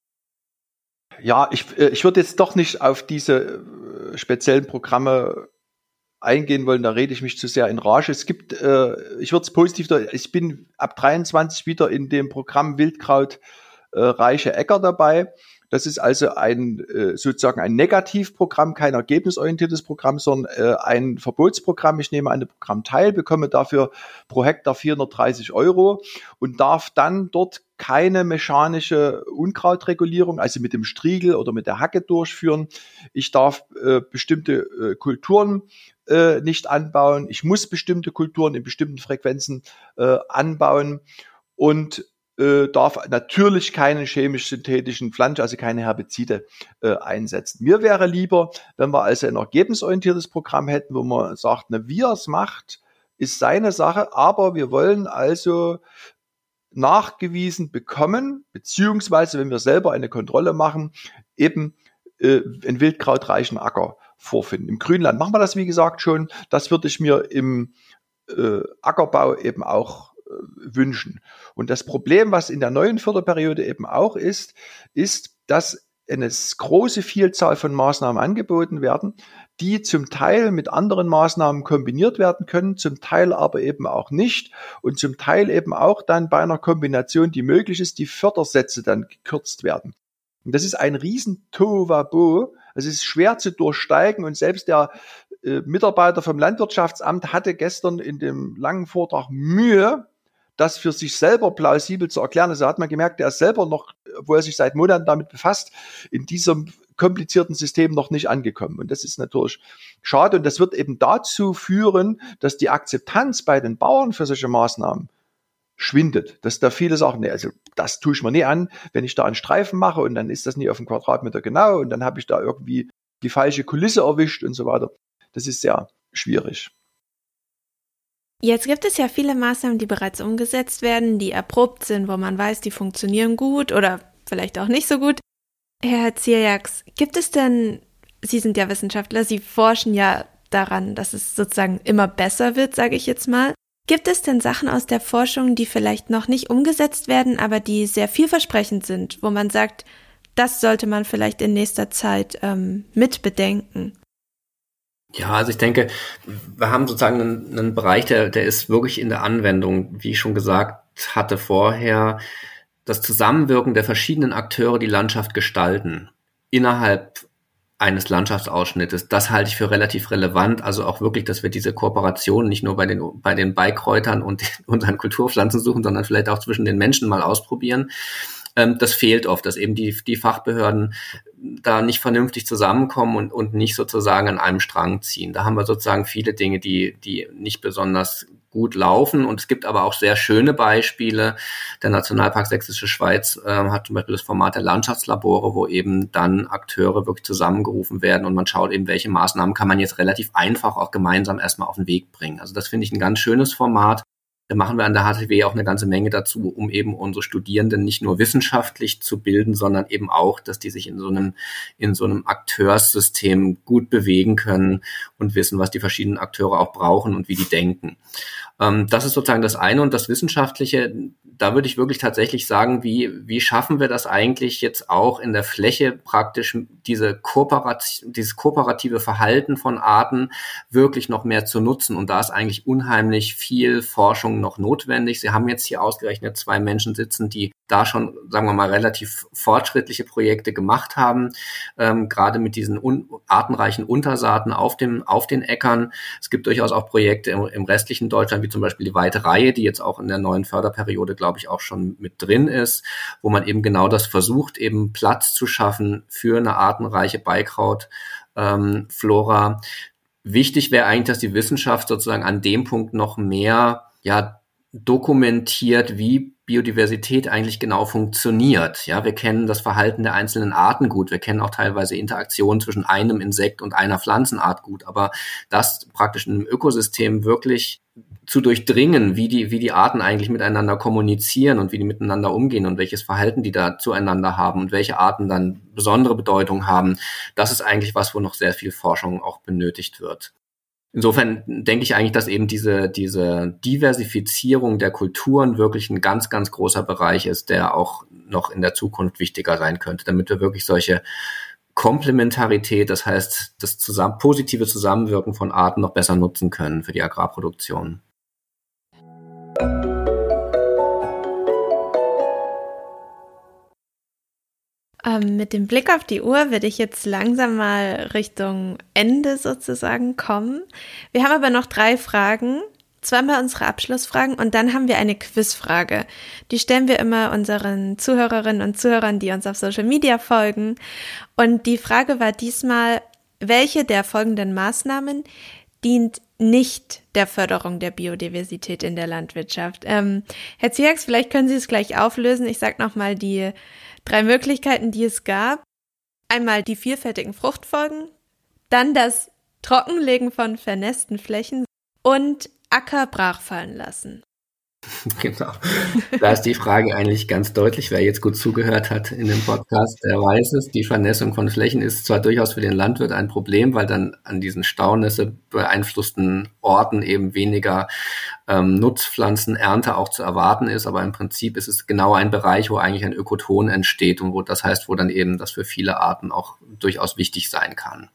Ja, ich, äh, ich würde jetzt doch nicht auf diese äh, speziellen Programme eingehen wollen, da rede ich mich zu sehr in Rage. Es gibt, äh, ich würde es positiv, ich bin ab 23 wieder in dem Programm Wildkraut äh, reiche Äcker dabei. Das ist also ein äh, sozusagen ein Negativprogramm, kein ergebnisorientiertes Programm, sondern äh, ein Verbotsprogramm. Ich nehme an dem Programm teil, bekomme dafür pro Hektar 430 Euro und darf dann dort keine mechanische Unkrautregulierung, also mit dem Striegel oder mit der Hacke durchführen. Ich darf äh, bestimmte äh, Kulturen äh, nicht anbauen. Ich muss bestimmte Kulturen in bestimmten Frequenzen äh, anbauen und äh, darf natürlich keine chemisch-synthetischen Pflanzen, also keine Herbizide äh, einsetzen. Mir wäre lieber, wenn wir also ein ergebnisorientiertes Programm hätten, wo man sagt, ne, wie er es macht, ist seine Sache, aber wir wollen also nachgewiesen bekommen, beziehungsweise wenn wir selber eine Kontrolle machen, eben äh, einen wildkrautreichen Acker vorfinden. Im Grünland machen wir das, wie gesagt, schon. Das würde ich mir im äh, Ackerbau eben auch äh, wünschen. Und das Problem, was in der neuen Förderperiode eben auch ist, ist, dass eine große Vielzahl von Maßnahmen angeboten werden, die zum Teil mit anderen Maßnahmen kombiniert werden können, zum Teil aber eben auch nicht und zum Teil eben auch dann bei einer Kombination, die möglich ist, die Fördersätze dann gekürzt werden. Und das ist ein riesen Tohuwabo. Es ist schwer zu durchsteigen und selbst der äh, Mitarbeiter vom Landwirtschaftsamt hatte gestern in dem langen Vortrag Mühe, das für sich selber plausibel zu erklären. Also hat man gemerkt, er ist selber noch, wo er sich seit Monaten damit befasst, in diesem komplizierten System noch nicht angekommen. Und das ist natürlich schade. Und das wird eben dazu führen, dass die Akzeptanz bei den Bauern für solche Maßnahmen schwindet. Dass da viele sagen, nee, also das tue ich mir nie an, wenn ich da einen Streifen mache und dann ist das nie auf dem Quadratmeter genau und dann habe ich da irgendwie die falsche Kulisse erwischt und so weiter. Das ist sehr schwierig. Jetzt gibt es ja viele Maßnahmen, die bereits umgesetzt werden, die erprobt sind, wo man weiß, die funktionieren gut oder vielleicht auch nicht so gut. Herr Zierjaks, gibt es denn, Sie sind ja Wissenschaftler, Sie forschen ja daran, dass es sozusagen immer besser wird, sage ich jetzt mal. Gibt es denn Sachen aus der Forschung, die vielleicht noch nicht umgesetzt werden, aber die sehr vielversprechend sind, wo man sagt, das sollte man vielleicht in nächster Zeit ähm, mit bedenken? Ja, also ich denke, wir haben sozusagen einen, einen Bereich, der, der ist wirklich in der Anwendung, wie ich schon gesagt hatte vorher, das Zusammenwirken der verschiedenen Akteure die Landschaft gestalten innerhalb eines Landschaftsausschnittes. Das halte ich für relativ relevant. Also auch wirklich, dass wir diese Kooperation nicht nur bei den, bei den Beikräutern und unseren Kulturpflanzen suchen, sondern vielleicht auch zwischen den Menschen mal ausprobieren. Ähm, das fehlt oft, dass eben die, die Fachbehörden da nicht vernünftig zusammenkommen und, und nicht sozusagen an einem Strang ziehen. Da haben wir sozusagen viele Dinge, die, die nicht besonders gut laufen. Und es gibt aber auch sehr schöne Beispiele. Der Nationalpark Sächsische Schweiz äh, hat zum Beispiel das Format der Landschaftslabore, wo eben dann Akteure wirklich zusammengerufen werden und man schaut eben, welche Maßnahmen kann man jetzt relativ einfach auch gemeinsam erstmal auf den Weg bringen. Also das finde ich ein ganz schönes Format. Da machen wir an der HTW auch eine ganze Menge dazu, um eben unsere Studierenden nicht nur wissenschaftlich zu bilden, sondern eben auch, dass die sich in so einem, in so einem Akteurssystem gut bewegen können und wissen, was die verschiedenen Akteure auch brauchen und wie die denken. Ähm, das ist sozusagen das eine und das Wissenschaftliche. Da würde ich wirklich tatsächlich sagen, wie, wie schaffen wir das eigentlich jetzt auch in der Fläche praktisch diese Kooperat dieses kooperative Verhalten von Arten wirklich noch mehr zu nutzen? Und da ist eigentlich unheimlich viel Forschung noch notwendig. Sie haben jetzt hier ausgerechnet zwei Menschen sitzen, die da schon, sagen wir mal, relativ fortschrittliche Projekte gemacht haben, ähm, gerade mit diesen un artenreichen Untersaaten auf dem auf den Äckern. Es gibt durchaus auch Projekte im, im, restlichen Deutschland, wie zum Beispiel die Weite Reihe, die jetzt auch in der neuen Förderperiode, glaube ich, auch schon mit drin ist, wo man eben genau das versucht, eben Platz zu schaffen für eine artenreiche Beikraut. Ähm, Flora. Wichtig wäre eigentlich, dass die Wissenschaft sozusagen an dem Punkt noch mehr ja, dokumentiert, wie Biodiversität eigentlich genau funktioniert. Ja, wir kennen das Verhalten der einzelnen Arten gut. Wir kennen auch teilweise Interaktionen zwischen einem Insekt und einer Pflanzenart gut. Aber das praktisch in einem Ökosystem wirklich zu durchdringen, wie die, wie die Arten eigentlich miteinander kommunizieren und wie die miteinander umgehen und welches Verhalten die da zueinander haben und welche Arten dann besondere Bedeutung haben, das ist eigentlich was, wo noch sehr viel Forschung auch benötigt wird. Insofern denke ich eigentlich, dass eben diese, diese Diversifizierung der Kulturen wirklich ein ganz, ganz großer Bereich ist, der auch noch in der Zukunft wichtiger sein könnte, damit wir wirklich solche Komplementarität, das heißt das zusammen, positive Zusammenwirken von Arten noch besser nutzen können für die Agrarproduktion. Ähm, mit dem Blick auf die Uhr würde ich jetzt langsam mal Richtung Ende sozusagen kommen. Wir haben aber noch drei Fragen. Zweimal unsere Abschlussfragen und dann haben wir eine Quizfrage. Die stellen wir immer unseren Zuhörerinnen und Zuhörern, die uns auf Social Media folgen. Und die Frage war diesmal, welche der folgenden Maßnahmen dient nicht der Förderung der Biodiversität in der Landwirtschaft? Ähm, Herr Ziax, vielleicht können Sie es gleich auflösen. Ich sage nochmal die drei Möglichkeiten, die es gab. Einmal die vielfältigen Fruchtfolgen, dann das Trockenlegen von vernässten Flächen und Acker brachfallen lassen. Genau. Da ist die Frage eigentlich ganz deutlich. Wer jetzt gut zugehört hat in dem Podcast, der weiß es. Die Vernässung von Flächen ist zwar durchaus für den Landwirt ein Problem, weil dann an diesen Staunässe beeinflussten Orten eben weniger ähm, Nutzpflanzenernte auch zu erwarten ist. Aber im Prinzip ist es genau ein Bereich, wo eigentlich ein Ökoton entsteht und wo das heißt, wo dann eben das für viele Arten auch durchaus wichtig sein kann.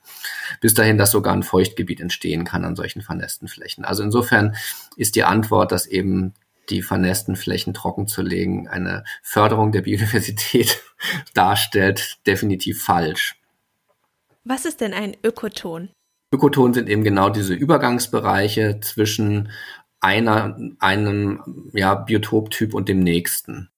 Bis dahin, dass sogar ein Feuchtgebiet entstehen kann an solchen vernässten Flächen. Also insofern ist die Antwort, dass eben die vernässten Flächen trocken zu legen, eine Förderung der Biodiversität darstellt, definitiv falsch. Was ist denn ein Ökoton? Ökoton sind eben genau diese Übergangsbereiche zwischen einer, einem ja, Biotoptyp und dem nächsten.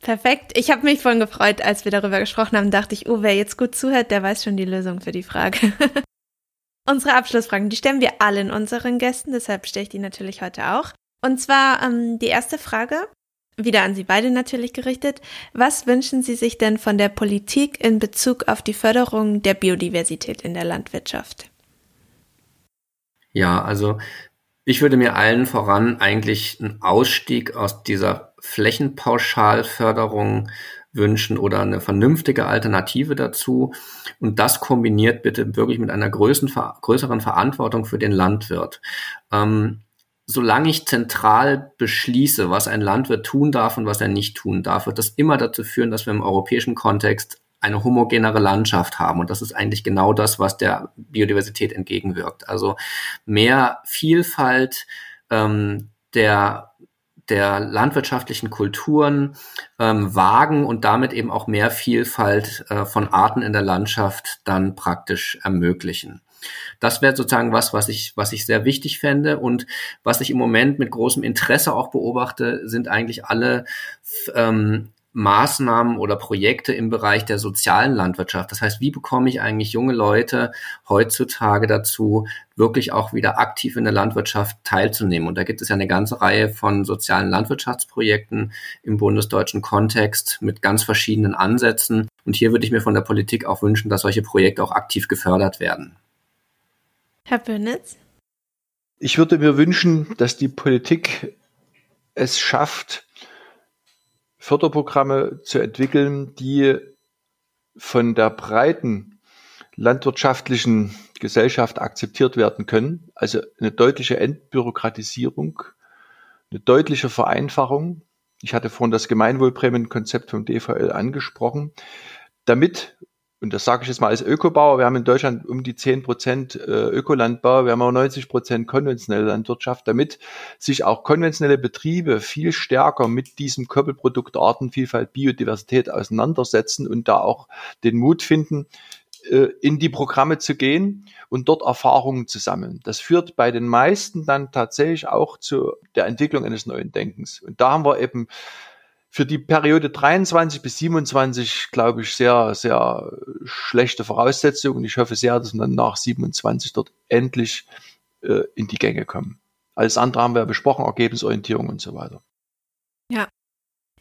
Perfekt. Ich habe mich vorhin gefreut, als wir darüber gesprochen haben, dachte ich, oh, wer jetzt gut zuhört, der weiß schon die Lösung für die Frage. Unsere Abschlussfragen, die stellen wir allen unseren Gästen, deshalb stelle ich die natürlich heute auch. Und zwar ähm, die erste Frage, wieder an Sie beide natürlich gerichtet. Was wünschen Sie sich denn von der Politik in Bezug auf die Förderung der Biodiversität in der Landwirtschaft? Ja, also ich würde mir allen voran eigentlich einen Ausstieg aus dieser Flächenpauschalförderung wünschen oder eine vernünftige Alternative dazu. Und das kombiniert bitte wirklich mit einer größeren Verantwortung für den Landwirt. Ähm, solange ich zentral beschließe, was ein Landwirt tun darf und was er nicht tun darf, wird das immer dazu führen, dass wir im europäischen Kontext eine homogenere Landschaft haben. Und das ist eigentlich genau das, was der Biodiversität entgegenwirkt. Also mehr Vielfalt ähm, der der landwirtschaftlichen Kulturen ähm, wagen und damit eben auch mehr Vielfalt äh, von Arten in der Landschaft dann praktisch ermöglichen. Das wäre sozusagen was, was ich, was ich sehr wichtig fände und was ich im Moment mit großem Interesse auch beobachte, sind eigentlich alle ähm, Maßnahmen oder Projekte im Bereich der sozialen Landwirtschaft. Das heißt, wie bekomme ich eigentlich junge Leute heutzutage dazu, wirklich auch wieder aktiv in der Landwirtschaft teilzunehmen? Und da gibt es ja eine ganze Reihe von sozialen Landwirtschaftsprojekten im bundesdeutschen Kontext mit ganz verschiedenen Ansätzen. Und hier würde ich mir von der Politik auch wünschen, dass solche Projekte auch aktiv gefördert werden. Herr Böhnitz? Ich würde mir wünschen, dass die Politik es schafft, Förderprogramme zu entwickeln, die von der breiten landwirtschaftlichen Gesellschaft akzeptiert werden können. Also eine deutliche Entbürokratisierung, eine deutliche Vereinfachung. Ich hatte vorhin das Gemeinwohlprämienkonzept vom DVL angesprochen, damit und das sage ich jetzt mal als Ökobauer, wir haben in Deutschland um die 10 Prozent äh, Ökolandbau, wir haben auch 90 Prozent konventionelle Landwirtschaft, damit sich auch konventionelle Betriebe viel stärker mit diesem Koppelprodukt Artenvielfalt, Biodiversität auseinandersetzen und da auch den Mut finden, äh, in die Programme zu gehen und dort Erfahrungen zu sammeln. Das führt bei den meisten dann tatsächlich auch zu der Entwicklung eines neuen Denkens. Und da haben wir eben für die Periode 23 bis 27, glaube ich, sehr, sehr schlechte Voraussetzungen. Ich hoffe sehr, dass wir dann nach 27 dort endlich äh, in die Gänge kommen. Alles andere haben wir besprochen, Ergebnisorientierung und so weiter. Ja.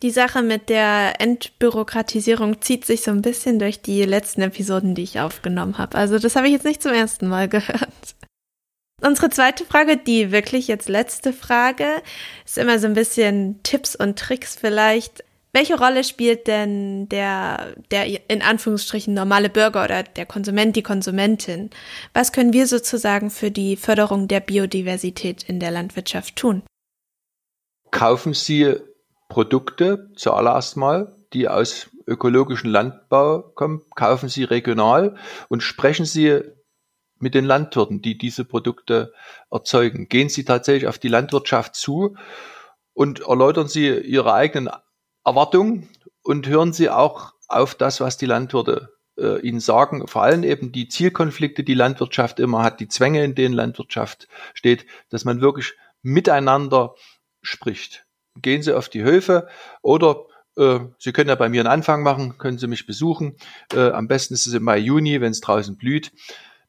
Die Sache mit der Entbürokratisierung zieht sich so ein bisschen durch die letzten Episoden, die ich aufgenommen habe. Also das habe ich jetzt nicht zum ersten Mal gehört. Unsere zweite Frage, die wirklich jetzt letzte Frage, ist immer so ein bisschen Tipps und Tricks vielleicht. Welche Rolle spielt denn der, der in Anführungsstrichen normale Bürger oder der Konsument, die Konsumentin? Was können wir sozusagen für die Förderung der Biodiversität in der Landwirtschaft tun? Kaufen Sie Produkte zuallererst mal, die aus ökologischen Landbau kommen. Kaufen Sie regional und sprechen Sie mit den Landwirten, die diese Produkte erzeugen? Gehen Sie tatsächlich auf die Landwirtschaft zu und erläutern Sie Ihre eigenen Erwartungen und hören Sie auch auf das, was die Landwirte äh, Ihnen sagen, vor allem eben die Zielkonflikte, die Landwirtschaft immer hat, die Zwänge, in denen Landwirtschaft steht, dass man wirklich miteinander spricht. Gehen Sie auf die Höfe oder äh, Sie können ja bei mir einen Anfang machen, können Sie mich besuchen. Äh, am besten ist es im Mai, Juni, wenn es draußen blüht.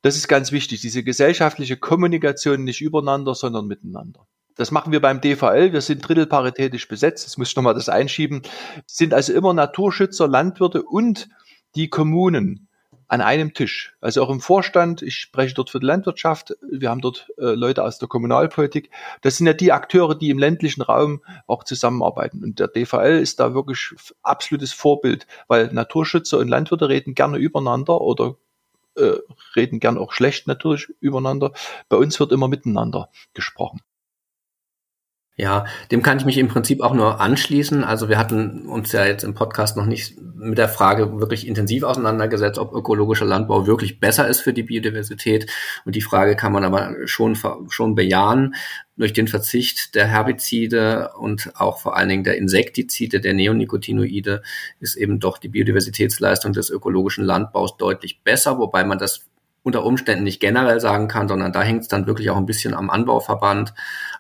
Das ist ganz wichtig, diese gesellschaftliche Kommunikation nicht übereinander, sondern miteinander. Das machen wir beim DVL. Wir sind drittelparitätisch besetzt. Das muss ich nochmal das einschieben. Sind also immer Naturschützer, Landwirte und die Kommunen an einem Tisch. Also auch im Vorstand. Ich spreche dort für die Landwirtschaft. Wir haben dort äh, Leute aus der Kommunalpolitik. Das sind ja die Akteure, die im ländlichen Raum auch zusammenarbeiten. Und der DVL ist da wirklich absolutes Vorbild, weil Naturschützer und Landwirte reden gerne übereinander oder äh, reden gern auch schlecht natürlich übereinander. Bei uns wird immer miteinander gesprochen. Ja, dem kann ich mich im Prinzip auch nur anschließen. Also wir hatten uns ja jetzt im Podcast noch nicht mit der Frage wirklich intensiv auseinandergesetzt, ob ökologischer Landbau wirklich besser ist für die Biodiversität. Und die Frage kann man aber schon, schon bejahen. Durch den Verzicht der Herbizide und auch vor allen Dingen der Insektizide, der Neonicotinoide, ist eben doch die Biodiversitätsleistung des ökologischen Landbaus deutlich besser, wobei man das unter Umständen nicht generell sagen kann, sondern da hängt es dann wirklich auch ein bisschen am Anbauverband.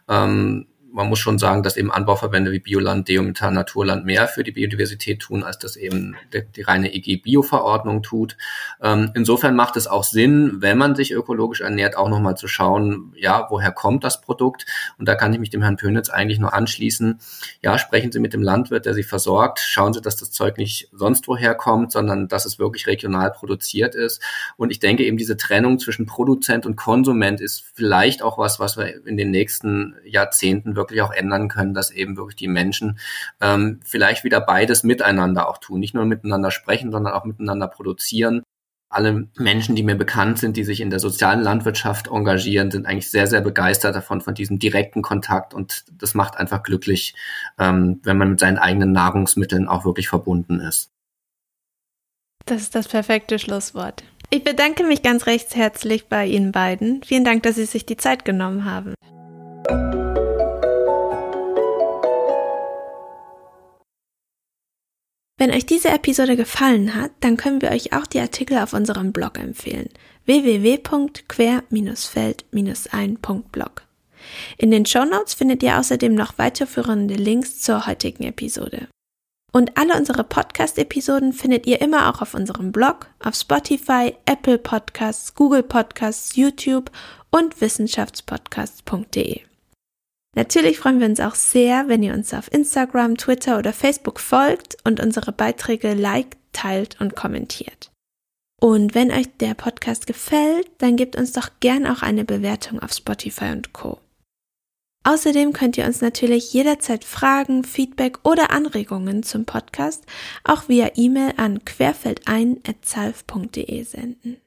Ähm, man muss schon sagen, dass eben Anbauverbände wie Bioland, Deometer, Naturland mehr für die Biodiversität tun, als das eben die, die reine EG-Bio-Verordnung tut. Ähm, insofern macht es auch Sinn, wenn man sich ökologisch ernährt, auch nochmal zu schauen, ja, woher kommt das Produkt? Und da kann ich mich dem Herrn Pönitz eigentlich nur anschließen. Ja, sprechen Sie mit dem Landwirt, der Sie versorgt. Schauen Sie, dass das Zeug nicht sonst woher kommt, sondern dass es wirklich regional produziert ist. Und ich denke eben diese Trennung zwischen Produzent und Konsument ist vielleicht auch was, was wir in den nächsten Jahrzehnten wirklich wirklich auch ändern können, dass eben wirklich die Menschen ähm, vielleicht wieder beides miteinander auch tun. Nicht nur miteinander sprechen, sondern auch miteinander produzieren. Alle Menschen, die mir bekannt sind, die sich in der sozialen Landwirtschaft engagieren, sind eigentlich sehr, sehr begeistert davon, von diesem direkten Kontakt. Und das macht einfach glücklich, ähm, wenn man mit seinen eigenen Nahrungsmitteln auch wirklich verbunden ist. Das ist das perfekte Schlusswort. Ich bedanke mich ganz recht herzlich bei Ihnen beiden. Vielen Dank, dass Sie sich die Zeit genommen haben. Wenn euch diese Episode gefallen hat, dann können wir euch auch die Artikel auf unserem Blog empfehlen. www.quer-feld-ein.blog. In den Show Notes findet ihr außerdem noch weiterführende Links zur heutigen Episode. Und alle unsere Podcast-Episoden findet ihr immer auch auf unserem Blog, auf Spotify, Apple Podcasts, Google Podcasts, YouTube und wissenschaftspodcasts.de. Natürlich freuen wir uns auch sehr, wenn ihr uns auf Instagram, Twitter oder Facebook folgt und unsere Beiträge liked, teilt und kommentiert. Und wenn euch der Podcast gefällt, dann gebt uns doch gern auch eine Bewertung auf Spotify und Co. Außerdem könnt ihr uns natürlich jederzeit Fragen, Feedback oder Anregungen zum Podcast auch via E-Mail an querfeldein.zalf.de senden.